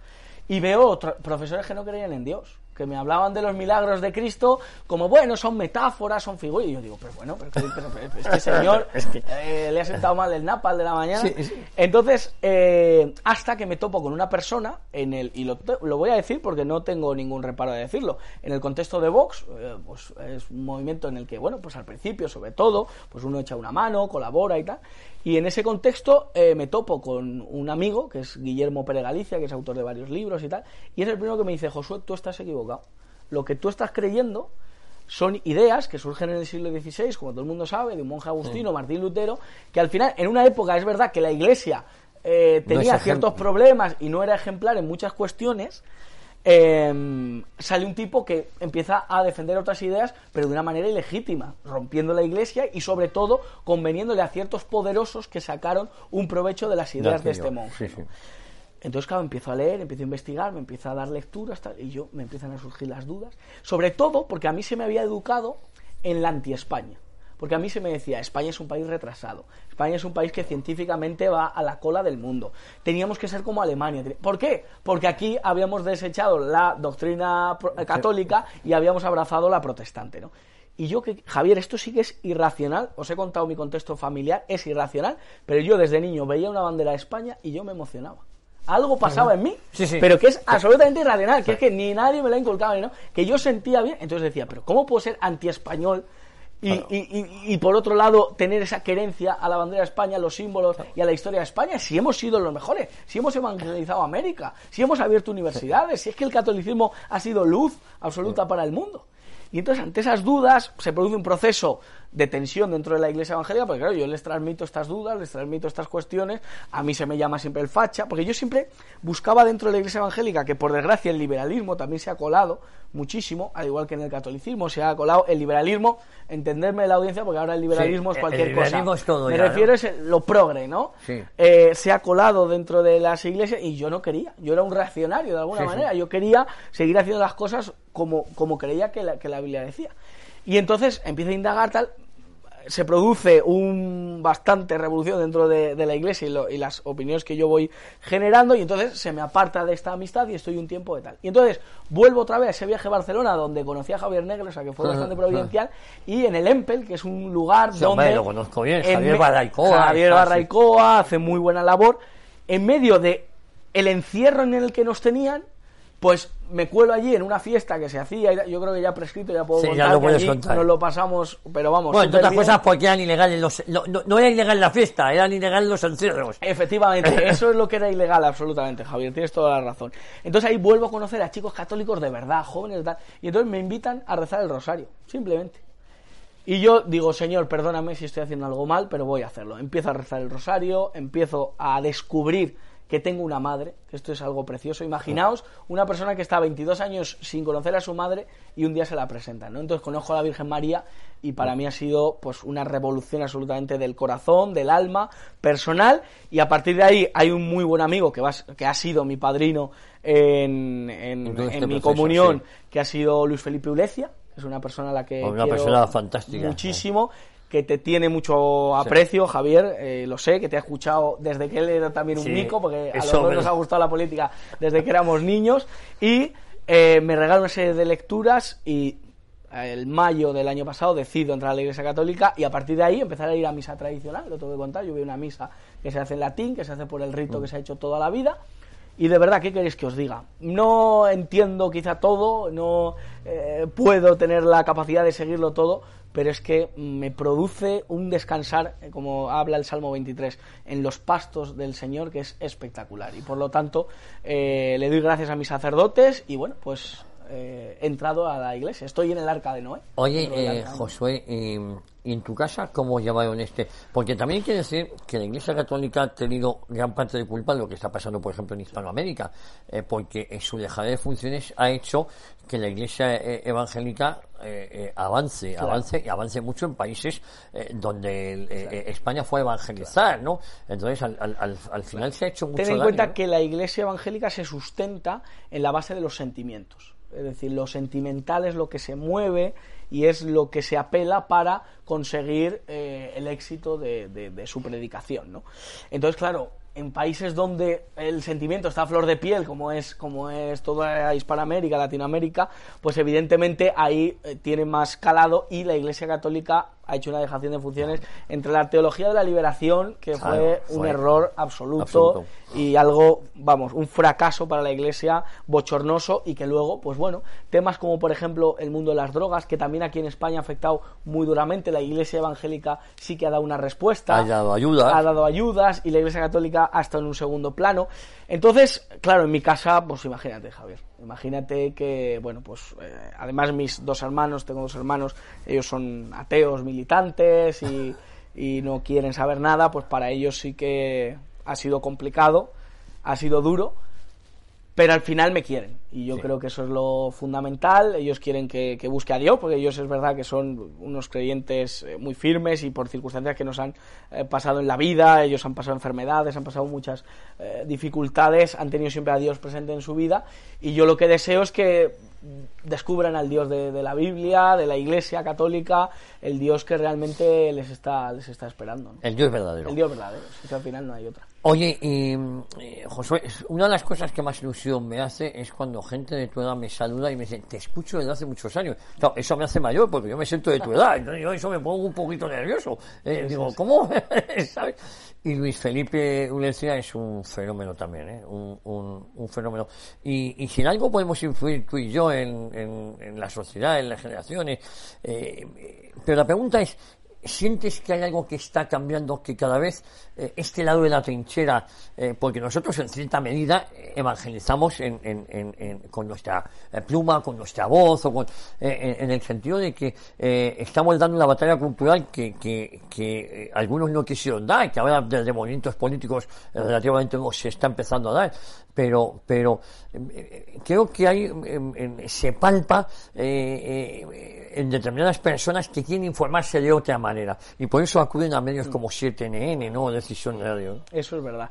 Y veo profesores que no creían en Dios, que me hablaban de los milagros de Cristo como, bueno, son metáforas, son figuras. Y yo digo, pero bueno, pero, pero- pero este señor (laughs) eh, le ha sentado mal el napal de la mañana. Sí, sí. Entonces, eh, hasta que me topo con una persona, en el y lo voy a decir porque no tengo ningún reparo de decirlo, en el contexto de Vox, eh, pues es un movimiento en el que, bueno, pues al principio, sobre todo, pues uno echa una mano, colabora y tal. Y en ese contexto eh, me topo con un amigo, que es Guillermo Pérez Galicia, que es autor de varios libros y tal, y es el primero que me dice, Josué, tú estás equivocado. Lo que tú estás creyendo son ideas que surgen en el siglo XVI, como todo el mundo sabe, de un monje agustino, Martín Lutero, que al final, en una época, es verdad que la Iglesia eh, tenía ciertos problemas y no era ejemplar en muchas cuestiones, eh, sale un tipo que empieza a defender otras ideas, pero de una manera ilegítima, rompiendo la Iglesia y sobre todo conveniéndole a ciertos poderosos que sacaron un provecho de las ideas de este monje. Sí, ¿no? sí. Entonces, claro, empiezo a leer, empiezo a investigar, me empiezo a dar lecturas tal, y yo me empiezan a surgir las dudas. Sobre todo porque a mí se me había educado en la anti-España. Porque a mí se me decía, España es un país retrasado. España es un país que científicamente va a la cola del mundo. Teníamos que ser como Alemania. ¿Por qué? Porque aquí habíamos desechado la doctrina eh, católica y habíamos abrazado la protestante, ¿no? Y yo que, Javier, esto sí que es irracional, os he contado mi contexto familiar, es irracional, pero yo desde niño veía una bandera de España y yo me emocionaba. Algo pasaba en mí, Sí, sí. pero que es absolutamente irracional, que es que ni nadie me lo ha inculcado, ¿no? que yo sentía bien. Entonces decía, pero ¿cómo puedo ser anti-español y, y- y- y, por otro lado tener esa querencia a la bandera de España, a los símbolos y a la historia de España? Si hemos sido los mejores, si hemos evangelizado América, si hemos abierto universidades, si es que el catolicismo ha sido luz absoluta para el mundo. Y entonces, ante esas dudas, se produce un proceso de tensión dentro de la iglesia evangélica, porque claro, yo les transmito estas dudas, les transmito estas cuestiones, a mí se me llama siempre el facha, porque yo siempre buscaba dentro de la iglesia evangélica, que por desgracia el liberalismo también se ha colado muchísimo, al igual que en el catolicismo se ha colado el liberalismo, entenderme de la audiencia, porque ahora el liberalismo Sí, es cualquier el liberalismo cosa. es todo me ya, ¿no? refiero es lo progre, ¿no? Sí. Eh, se ha colado dentro de las iglesias y yo no quería, yo era un reaccionario de alguna sí. manera, yo quería seguir haciendo las cosas como, como creía que la, que la Biblia decía. Y entonces empiezo a indagar tal, se produce un bastante revolución dentro de, de la iglesia y, lo- y las opiniones que yo voy generando y entonces se me aparta de esta amistad y estoy un tiempo de tal. Y entonces vuelvo otra vez a ese viaje a Barcelona donde conocí a Javier Negro, o sea que fue bastante providencial, y en el Empel, que es un lugar Sí, donde... hombre, lo conozco bien, en Javier Barraicoa, Javier. Barraicoa hace muy buena labor. En medio de el encierro en el que nos tenían, pues me cuelo allí en una fiesta que se hacía, yo creo que ya prescrito, ya puedo Sí, ya contar lo que puedes allí contar. nos lo pasamos, pero vamos, Bueno, entre otras bien. cosas porque eran ilegales los... No, no, no era ilegal la fiesta, eran ilegales los encierros. Efectivamente, (laughs) eso es lo que era ilegal, absolutamente, Javier, tienes toda la razón. Entonces ahí vuelvo a conocer a chicos católicos de verdad, jóvenes tal, y entonces me invitan a rezar el rosario, simplemente. Y yo digo, Señor, perdóname si estoy haciendo algo mal, pero voy a hacerlo. Empiezo a rezar el rosario, empiezo a descubrir que tengo una madre, que esto es algo precioso. Imaginaos una persona que está 22 años sin conocer a su madre y un día se la presenta, ¿no? Entonces conozco a la Virgen María y para mí ha sido pues una revolución absolutamente del corazón, del alma, personal y a partir de ahí hay un muy buen amigo que, va, que ha sido mi padrino en, en- este mi proceso, comunión, sí. que ha sido Luis Felipe Ulecia, es una persona a la que Una quiero persona fantástica. muchísimo, que te tiene mucho aprecio, Javier, eh, lo sé, que te ha escuchado desde que él era también un Sí, mico, porque a los dos nos ha gustado la política desde que éramos niños, y eh, me regala una serie de lecturas y el mayo del año pasado decido entrar a la Iglesia Católica y a partir de ahí empezar a ir a misa tradicional, lo tengo que contar, yo a una misa que se hace en latín, que se hace por el rito que se ha hecho toda la vida. Y de verdad, ¿qué queréis que os diga? No entiendo quizá todo, no eh, puedo tener la capacidad de seguirlo todo, pero es que me produce un descansar, eh, como habla el Salmo 23, en los pastos del Señor, que es espectacular. Y por lo tanto, eh, le doy gracias a mis sacerdotes y bueno, pues eh, entrado a la iglesia. Estoy en el arca de Noé. Oye, Josué, ¿y en tu casa cómo llevaron este? Porque también quiere decir que la Iglesia Católica ha tenido gran parte de culpa de lo que está pasando, por ejemplo, en Hispanoamérica, porque en su dejadez de funciones ha hecho que la Iglesia evangélica eh, eh, avance, avance y avance mucho en países eh, donde España fue a evangelizar, ¿no? Entonces, al, al, al final se ha hecho mucho Ten en cuenta que la Iglesia evangélica se sustenta en la base de los sentimientos. Es decir, lo sentimental es lo que se mueve y es lo que se apela para conseguir el éxito de, de, su predicación, ¿no? Entonces, claro, en países donde el sentimiento está a flor de piel, como es, como es toda Hispanoamérica, Latinoamérica, pues evidentemente ahí eh, tiene más calado y la Iglesia Católica ha hecho una dejación de funciones entre la teología de la liberación, que fue, un error absoluto, y algo, vamos, un fracaso para la Iglesia, bochornoso, y que luego, pues bueno, temas como por ejemplo el mundo de las drogas, que también aquí en España ha afectado muy duramente, la Iglesia evangélica sí que ha dado una respuesta. Ha dado ayudas. Ha dado ayudas, y la Iglesia Católica ha estado en un segundo plano. Entonces, claro, en mi casa, pues imagínate, Javier. Imagínate que, bueno, pues eh, además mis dos hermanos, tengo dos hermanos, ellos son ateos militantes y, y no quieren saber nada, pues para ellos sí que ha sido complicado, ha sido duro, pero al final me quieren. Y yo creo que eso es lo fundamental. Ellos quieren que, busque a Dios, porque ellos es verdad que son unos creyentes eh, muy firmes y por circunstancias que nos han eh, pasado en la vida, ellos han pasado enfermedades, han pasado muchas eh, dificultades, han tenido siempre a Dios presente en su vida. Y yo lo que deseo es que descubran al Dios de, la Biblia, de la Iglesia católica, el Dios que realmente les está, les está esperando. El Dios verdadero. El Dios verdadero, si al final no hay otra. Oye, y, eh, Josué, una de las cosas que más ilusión me hace es cuando gente de tu edad me saluda y me dice, te escucho desde hace muchos años. Claro, eso me hace mayor porque yo me siento de tu edad, entonces yo eso me pongo un poquito nervioso. Eh, digo, ¿cómo? (laughs) ¿Sabes? Y Luis Felipe Ulencia es un fenómeno también, ¿eh? un, un, fenómeno. Y, y si en algo podemos influir tú y yo en, en, en la sociedad, en las generaciones, eh, pero la pregunta es, ¿Sientes que hay algo que está cambiando, que cada vez eh, este lado de la trinchera, eh, porque nosotros en cierta medida evangelizamos con nuestra eh, pluma, con nuestra voz, o en, el sentido de que estamos dando una batalla cultural que, que, que algunos no quisieron dar, que ahora desde movimientos políticos relativamente se está empezando a dar, pero, pero creo que hay, se palpa en determinadas personas que quieren informarse de otra manera y por eso acuden a medios como 7NN, ¿no? Decisión Radio. Eso es verdad.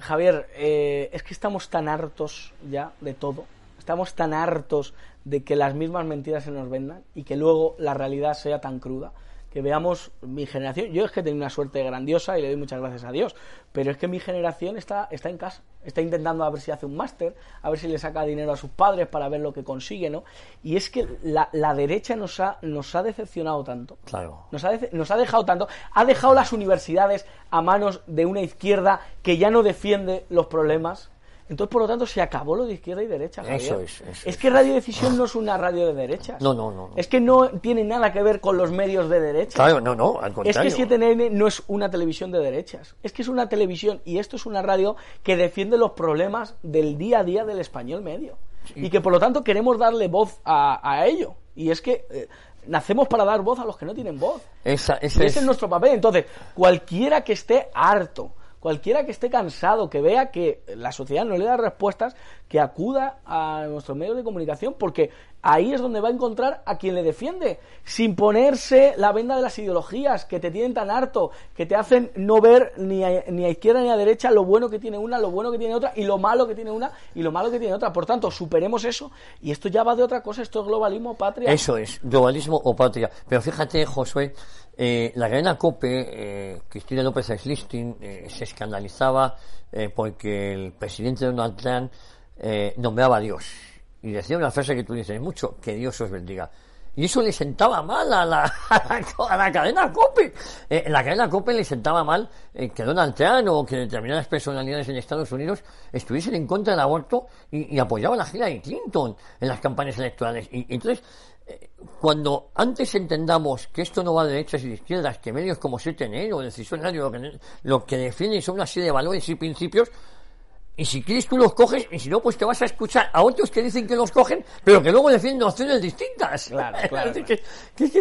Javier, eh, es que estamos tan hartos ya de todo, estamos tan hartos de que las mismas mentiras se nos vendan y que luego la realidad sea tan cruda que veamos mi generación. Yo es que tengo una suerte grandiosa y le doy muchas gracias a Dios, pero es que mi generación está, está en casa, está intentando a ver si hace un máster, a ver si le saca dinero a sus padres para ver lo que consigue, ¿no? Y es que la, la derecha nos ha, nos ha decepcionado tanto. Claro. Nos ha, nos ha dejado tanto. Ha dejado las universidades a manos de una izquierda que ya no defiende los problemas entonces, por lo tanto, se acabó lo de izquierda y derecha. Eso es. es que Radio Decisión no es una radio de derechas. No, no, no, Es que no tiene nada que ver con los medios de derecha. Claro, no, no, al contrario. Es que 7NN no es una televisión de derechas. Es que es una televisión y esto es una radio que defiende los problemas del día a día del español medio. Y que por lo tanto queremos darle voz a, ello. Y es que eh, nacemos para dar voz a los que no tienen voz. Esa, ese es nuestro papel. Entonces, cualquiera que esté harto cualquiera que esté cansado, que vea que la sociedad no le da respuestas, que acuda a nuestros medios de comunicación, porque ahí es donde va a encontrar a quien le defiende, sin ponerse la venda de las ideologías que te tienen tan harto, que te hacen no ver ni a, ni a izquierda ni a derecha lo bueno que tiene una, lo bueno que tiene otra, y lo malo que tiene una y lo malo que tiene otra. Por tanto, superemos eso, y esto ya va de otra cosa, esto es globalismo o patria. Eso es, globalismo o patria. Pero fíjate, Josué, eh, la cadena COPE, eh, Cristina López Slisting, eh, se escandalizaba eh, porque el presidente Donald Trump nombraba a Dios. Y decía una frase que tú dices mucho, que Dios os bendiga. Y eso le sentaba mal (laughs) a la, a la, cadena COPE. Eh, la cadena COPE le sentaba mal eh, que Donald Trump o que determinadas personalidades en Estados Unidos estuviesen en contra del aborto y, apoyaban a Hillary Clinton en las campañas electorales. Y, entonces, eh, cuando antes entendamos que esto no va de derechas y de izquierdas, que medios como CNN o Decisión Radio lo lo que defienden son una serie de valores y principios, y si quieres tú los coges, y si no, pues te vas a escuchar a otros que dicen que los cogen, pero que luego defienden opciones distintas. Claro, (laughs) claro.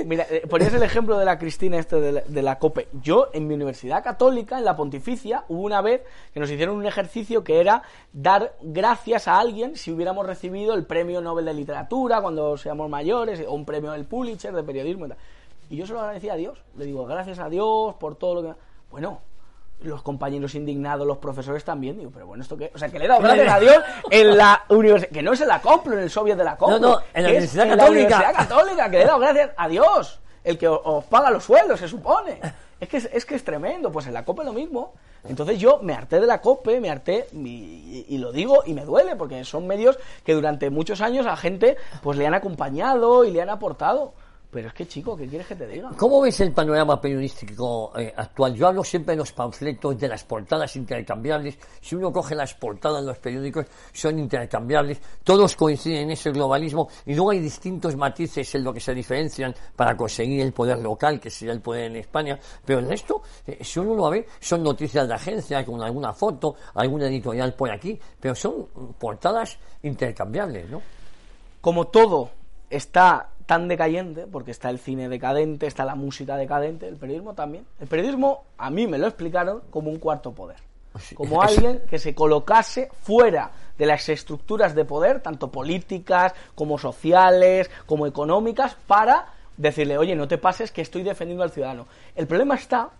Mira, eh, ponías el ejemplo de la Cristina este de la, COPE. Yo, en mi universidad católica, en la pontificia, hubo una vez que nos hicieron un ejercicio que era dar gracias a alguien si hubiéramos recibido el premio Nobel de Literatura cuando seamos mayores, o un premio del Pulitzer de periodismo y tal. Y yo se lo agradecía a Dios. Le digo, gracias a Dios por todo lo que... Bueno, los compañeros indignados, los profesores también. Digo, pero bueno, ¿esto qué? O sea, que le he dado gracias a Dios en la universidad, que no es en la COPLO, en el Soviet de la COPLO. No, no, en la Universidad Católica. En la Universidad Católica, que le he dado gracias a Dios, el que os, paga los sueldos, se supone. Es que es, que es tremendo, pues en la COPE lo mismo. Entonces yo me harté de la COPE, me harté, y, y, lo digo y me duele, porque son medios que durante muchos años a gente pues le han acompañado y le han aportado. Pero es que, chico, ¿qué quieres que te diga? ¿Cómo ves el panorama periodístico eh, actual? Yo hablo siempre de los panfletos, de las portadas intercambiables. Si uno coge las portadas de los periódicos, son intercambiables. Todos coinciden en ese globalismo y luego hay distintos matices en lo que se diferencian para conseguir el poder local, que sería el poder en España. Pero el resto, eh, si uno lo ve, son noticias de agencia con alguna foto, alguna editorial por aquí, pero son portadas intercambiables, ¿no? Como todo está tan decayente, porque está el cine decadente, está la música decadente, el periodismo también. El periodismo, a mí me lo explicaron como un cuarto poder. (laughs) Como alguien que se colocase fuera de las estructuras de poder, tanto políticas como sociales, como económicas, para decirle, oye, no te pases que estoy defendiendo al ciudadano. El problema está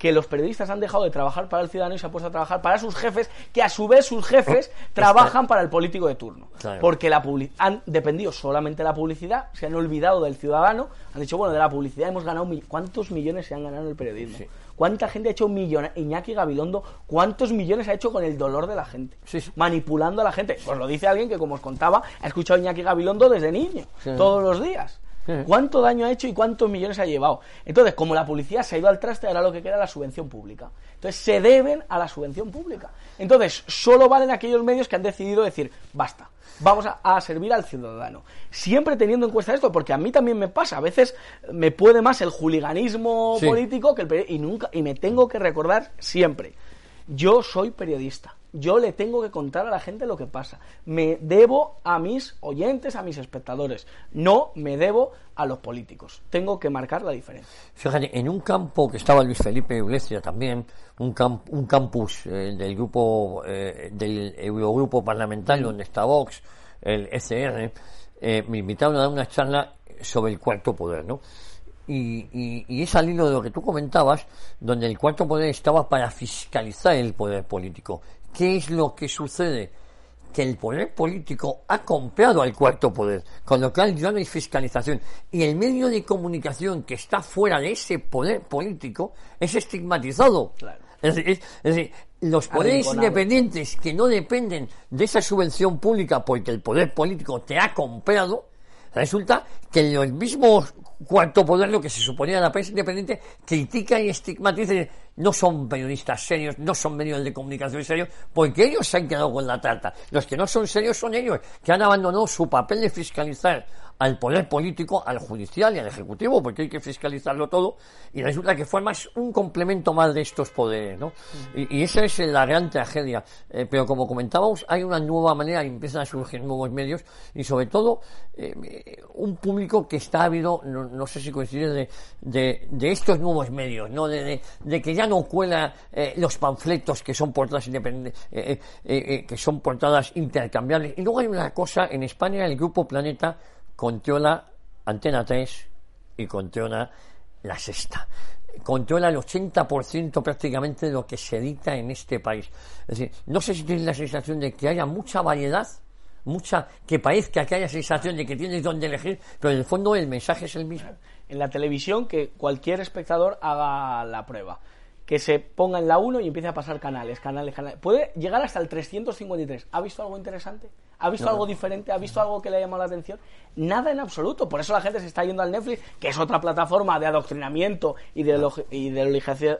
que los periodistas han dejado de trabajar para el ciudadano y se han puesto a trabajar para sus jefes, que a su vez sus jefes (laughs) trabajan para el político de turno. Porque la han dependido solamente de la publicidad, se han olvidado del ciudadano, han dicho, bueno, de la publicidad hemos ganado... ¿Cuántos millones se han ganado en el periodismo? ¿Cuánta gente ha hecho millones? Iñaki Gabilondo, ¿cuántos millones ha hecho con el dolor de la gente? Manipulando a la gente. Pues lo dice alguien que, como os contaba, ha escuchado a Iñaki Gabilondo desde niño, todos los días. ¿Cuánto daño ha hecho y cuántos millones ha llevado? Entonces, como la policía se ha ido al traste, ahora lo que queda es la subvención pública. Entonces, se deben a la subvención pública. Entonces, solo valen aquellos medios que han decidido decir, basta, vamos a, servir al ciudadano. Siempre teniendo en cuenta esto, porque a mí también me pasa, a veces me puede más el juliganismo político que el y nunca y me tengo que recordar siempre, yo soy periodista yo le tengo que contar a la gente lo que pasa. Me debo a mis oyentes, a mis espectadores. No me debo a los políticos. Tengo que marcar la diferencia. Fíjate, en un campo que estaba Luis Felipe Iglesias también, un, un campus eh, del grupo, eh, del Eurogrupo Parlamentario, donde está Vox, el ECR, eh, me invitaron a dar una charla sobre el cuarto poder, ¿no? Y, y, y, es al hilo de lo que tú comentabas, donde el cuarto poder estaba para fiscalizar el poder político. ¿Qué es lo que sucede? Que el poder político ha comprado al cuarto poder, con lo cual ya no hay fiscalización. Y el medio de comunicación que está fuera de ese poder político es estigmatizado. Es, decir, los poderes independientes que no dependen de esa subvención pública porque el poder político te ha comprado, resulta que los mismos cuarto poder, lo que se suponía la prensa independiente, critica y estigmatiza no son periodistas serios, no son medios de comunicación serios, porque ellos se han quedado con la tarta. Los que no son serios son ellos, que han abandonado su papel de fiscalizar al poder político, al judicial y al ejecutivo, porque hay que fiscalizarlo todo, y resulta que fue más un complemento más de estos poderes, ¿no? Y, esa es la gran tragedia. Eh, pero como comentábamos, hay una nueva manera, y empiezan a surgir nuevos medios, y sobre todo, eh, un público que está habido, no, sé si coincide, de, de, estos nuevos medios, ¿no? De, de, que ya no cuela eh, los panfletos que son portadas independientes, que son portadas intercambiables. Y luego hay una cosa, en España el Grupo Planeta, controla Antena 3 y controla La Sexta. Controla el 80% prácticamente de lo que se edita en este país. Es decir, no sé si tienes la sensación de que haya mucha variedad, mucha, que parezca que haya sensación de que tienes donde elegir, pero en el fondo el mensaje es el mismo. En la televisión que cualquier espectador haga la prueba que se ponga en la 1 y empiece a pasar canales, canales, canales. Puede llegar hasta el 353. ¿Ha visto algo interesante? ¿Ha visto algo diferente? ¿Ha visto algo que le ha llamado la atención? Nada en absoluto. Por eso la gente se está yendo al Netflix, que es otra plataforma de adoctrinamiento y de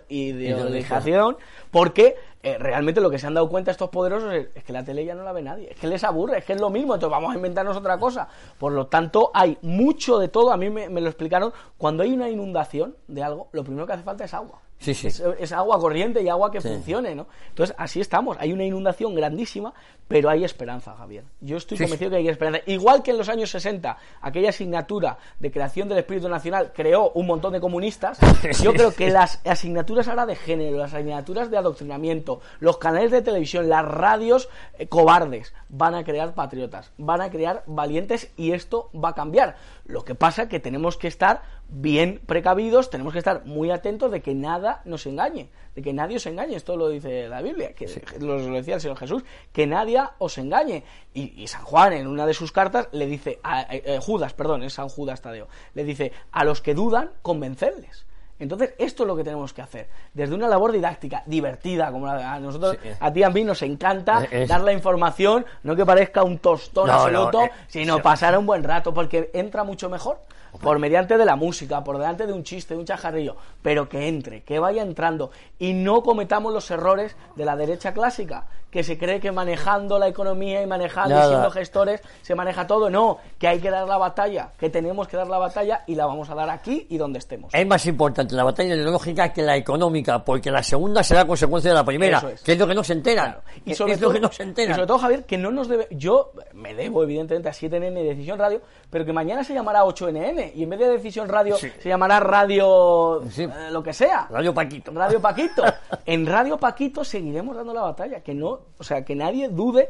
ideologización, porque eh, realmente lo que se han dado cuenta estos poderosos es, que la tele ya no la ve nadie, es que les aburre, es que es lo mismo, entonces vamos a inventarnos otra cosa. Por lo tanto, hay mucho de todo, a mí me, lo explicaron, cuando hay una inundación de algo, lo primero que hace falta es agua. Sí, sí. Es, agua corriente y agua que funcione, ¿no? Entonces, así estamos. Hay una inundación grandísima, pero hay esperanza, Javier. Yo estoy convencido que hay esperanza. Igual que en los años 60, aquella asignatura de creación del espíritu nacional creó un montón de comunistas, (laughs) yo creo que las asignaturas ahora de género, las asignaturas de adoctrinamiento, los canales de televisión, las radios eh, cobardes, van a crear patriotas, van a crear valientes y esto va a cambiar. Lo que pasa es que tenemos que estar bien precavidos, tenemos que estar muy atentos de que nada nos engañe, de que nadie os engañe. Esto lo dice la Biblia, que lo, decía el Señor Jesús, que nadie os engañe. Y, San Juan en una de sus cartas le dice, a, eh, eh, Judas, perdón, es San Judas Tadeo, le dice, a los que dudan, convencerles. Entonces, esto es lo que tenemos que hacer. Desde una labor didáctica, divertida, como a nosotros, a ti a mí nos encanta dar la información, no que parezca un tostón absoluto, eh, sino pasar un buen rato, porque entra mucho mejor por mediante de la música, por delante de un chiste, de un chajarrillo, pero que entre, que vaya entrando y no cometamos los errores de la derecha clásica, que se cree que manejando la economía y manejando y siendo gestores se maneja todo. No, que hay que dar la batalla, que tenemos que dar la batalla y la vamos a dar aquí y donde estemos. Es más importante la batalla ideológica que la económica, porque la segunda será consecuencia de la primera, que es lo que no se entera. Y sobre todo, que no se entera. Y sobre todo, Javier, que no nos debe. Yo me debo, evidentemente, a 7NN y Decisión Radio, pero que mañana se llamará 8NN y en vez de Decisión Radio se llamará Radio. Eh, lo que sea. Radio Paquito. Radio (laughs) Paquito. en Radio Paquito seguiremos dando la batalla, que no o sea, que nadie dude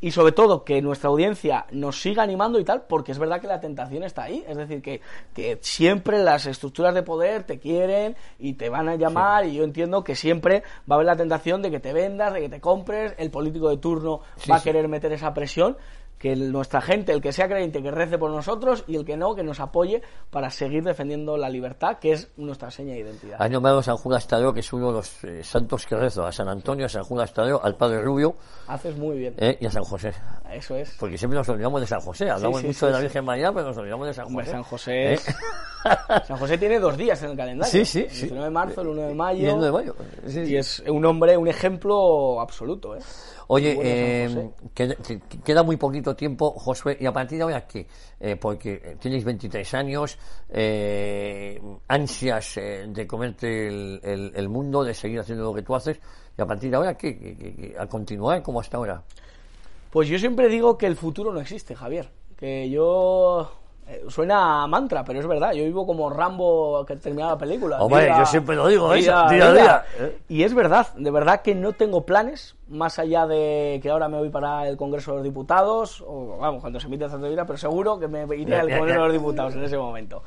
y sobre todo que nuestra audiencia nos siga animando y tal, porque es verdad que la tentación está ahí. Es decir, que, que siempre las estructuras de poder te quieren y te van a llamar y yo entiendo que siempre va a haber la tentación de que te vendas, de que te compres, el político de turno va a querer meter esa presión que nuestra gente, el que sea creyente, que rece por nosotros y el que no, que nos apoye para seguir defendiendo la libertad, que es nuestra seña de identidad. Ha nombrado a San Judas Tadeo, que es uno de los eh, santos que rezo, a San Antonio, a San Judas Tadeo, al Padre Rubio. Haces muy bien. Eh, y a San José. Eso es. Porque siempre nos olvidamos de San José. Hablamos mucho de la Virgen María, pero nos olvidamos de San José. San José ¿Eh? (laughs) San José tiene dos días en el calendario. Sí, sí. El 19 de marzo, el 1 de mayo. Y el 1 de mayo. y es un hombre, un ejemplo absoluto, ¿eh? Oye, eh, queda, muy poquito tiempo, Josué, y a partir de ahora, ¿qué? Eh, porque tienes 23 años, eh, ansias eh, de comerte el, mundo, de seguir haciendo lo que tú haces, y a partir de ahora, ¿qué? ¿A continuar como hasta ahora? Pues yo siempre digo que el futuro no existe, Javier. Que yo eh, suena a mantra, pero es verdad. Yo vivo como Rambo que termina la película. Hombre, yo siempre lo digo, día, día, día, ¿eh? Y es verdad, de verdad que no tengo planes más allá de que ahora me voy para el Congreso de los Diputados, o vamos, cuando se emite el vida, pero seguro que me iré al Congreso de los Diputados en ese momento.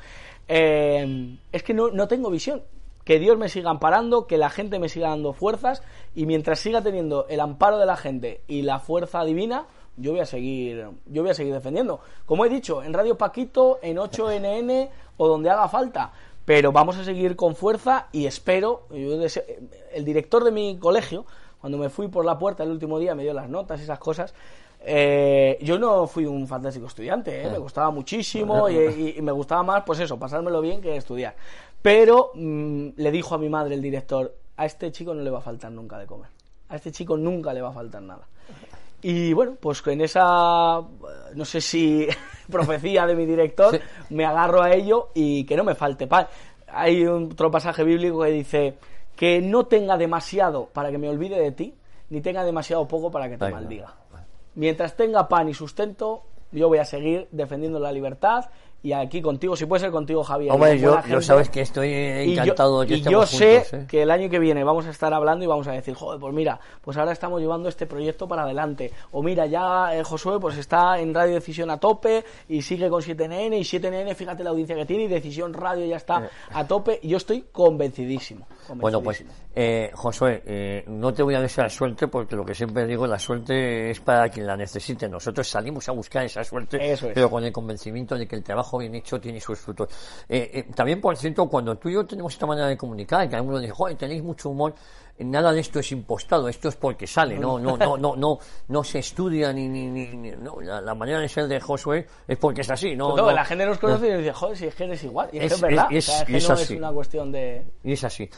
Eh, es que no, no tengo visión. Que Dios me siga amparando, que la gente me siga dando fuerzas, y mientras siga teniendo el amparo de la gente y la fuerza divina, yo voy a seguir, yo voy a seguir defendiendo. Como he dicho, en Radio Paquito, en 8NN o donde haga falta. Pero vamos a seguir con fuerza y espero, el director de mi colegio, cuando me fui por la puerta el último día, me dio las notas y esas cosas. Eh, yo no fui un fantástico estudiante, ¿eh? me gustaba muchísimo y, me gustaba más, pues eso, pasármelo bien que estudiar. Pero mm, le dijo a mi madre el director, a este chico no le va a faltar nunca de comer. A este chico nunca le va a faltar nada. Y bueno, pues en esa, no sé si (laughs) profecía de mi director, me agarro a ello y que no me falte pan. Hay otro pasaje bíblico que dice que no tenga demasiado para que me olvide de ti, ni tenga demasiado poco para que te maldiga. Mientras tenga pan y sustento, yo voy a seguir defendiendo la libertad y aquí contigo, si puede ser contigo, Javier. Hombre, yo, sabes que estoy encantado y yo, de que Y yo sé ¿eh? que el año que viene vamos a estar hablando y vamos a decir, joder, pues mira, pues ahora estamos llevando este proyecto para adelante. O mira, ya eh, Josué pues está en Radio Decisión a tope y sigue con 7NN y 7NN, fíjate la audiencia que tiene y Decisión Radio ya está eh. a tope. Y yo estoy convencidísimo. Bueno, pues eh, Josué, eh, no te voy a desear suerte porque lo que siempre digo, la suerte es para quien la necesite. Nosotros salimos a buscar esa suerte, pero con el convencimiento de que el trabajo trabajo bien hecho tiene sus frutos. Eh, eh, también, por cierto, cuando tú y yo tenemos esta manera de comunicar, que algunos dicen, joder, tenéis mucho humor, nada de esto es impostado, esto es porque sale, no, no, no, no, no, no se estudia ni, ni, ni, no, la, manera de ser de Josué es porque es así, no. no la gente nos conoce y dice, joder, si es que eres igual, y es, es, verdad, es, o sea, es, no es una cuestión de. Y es así.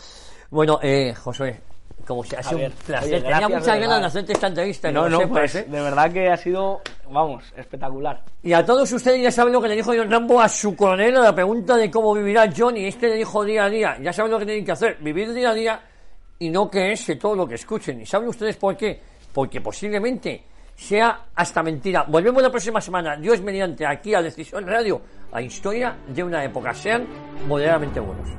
Bueno, eh, Josué, como si ha sido un placer. Tenía muchas ganas de hacerte esta entrevista. No, no, pues, ¿eh? de verdad que ha sido, vamos, espectacular. Y a todos ustedes ya saben lo que le dijo John Rambo a su coronel a la pregunta de cómo vivirá John y este le dijo día a día. Ya saben lo que tienen que hacer, vivir día a día y no creerse todo lo que escuchen. ¿Y saben ustedes por qué? Porque posiblemente sea hasta mentira. Volvemos la próxima semana, Dios mediante, aquí a Decisión Radio, a Historia de una época. Sean moderadamente buenos.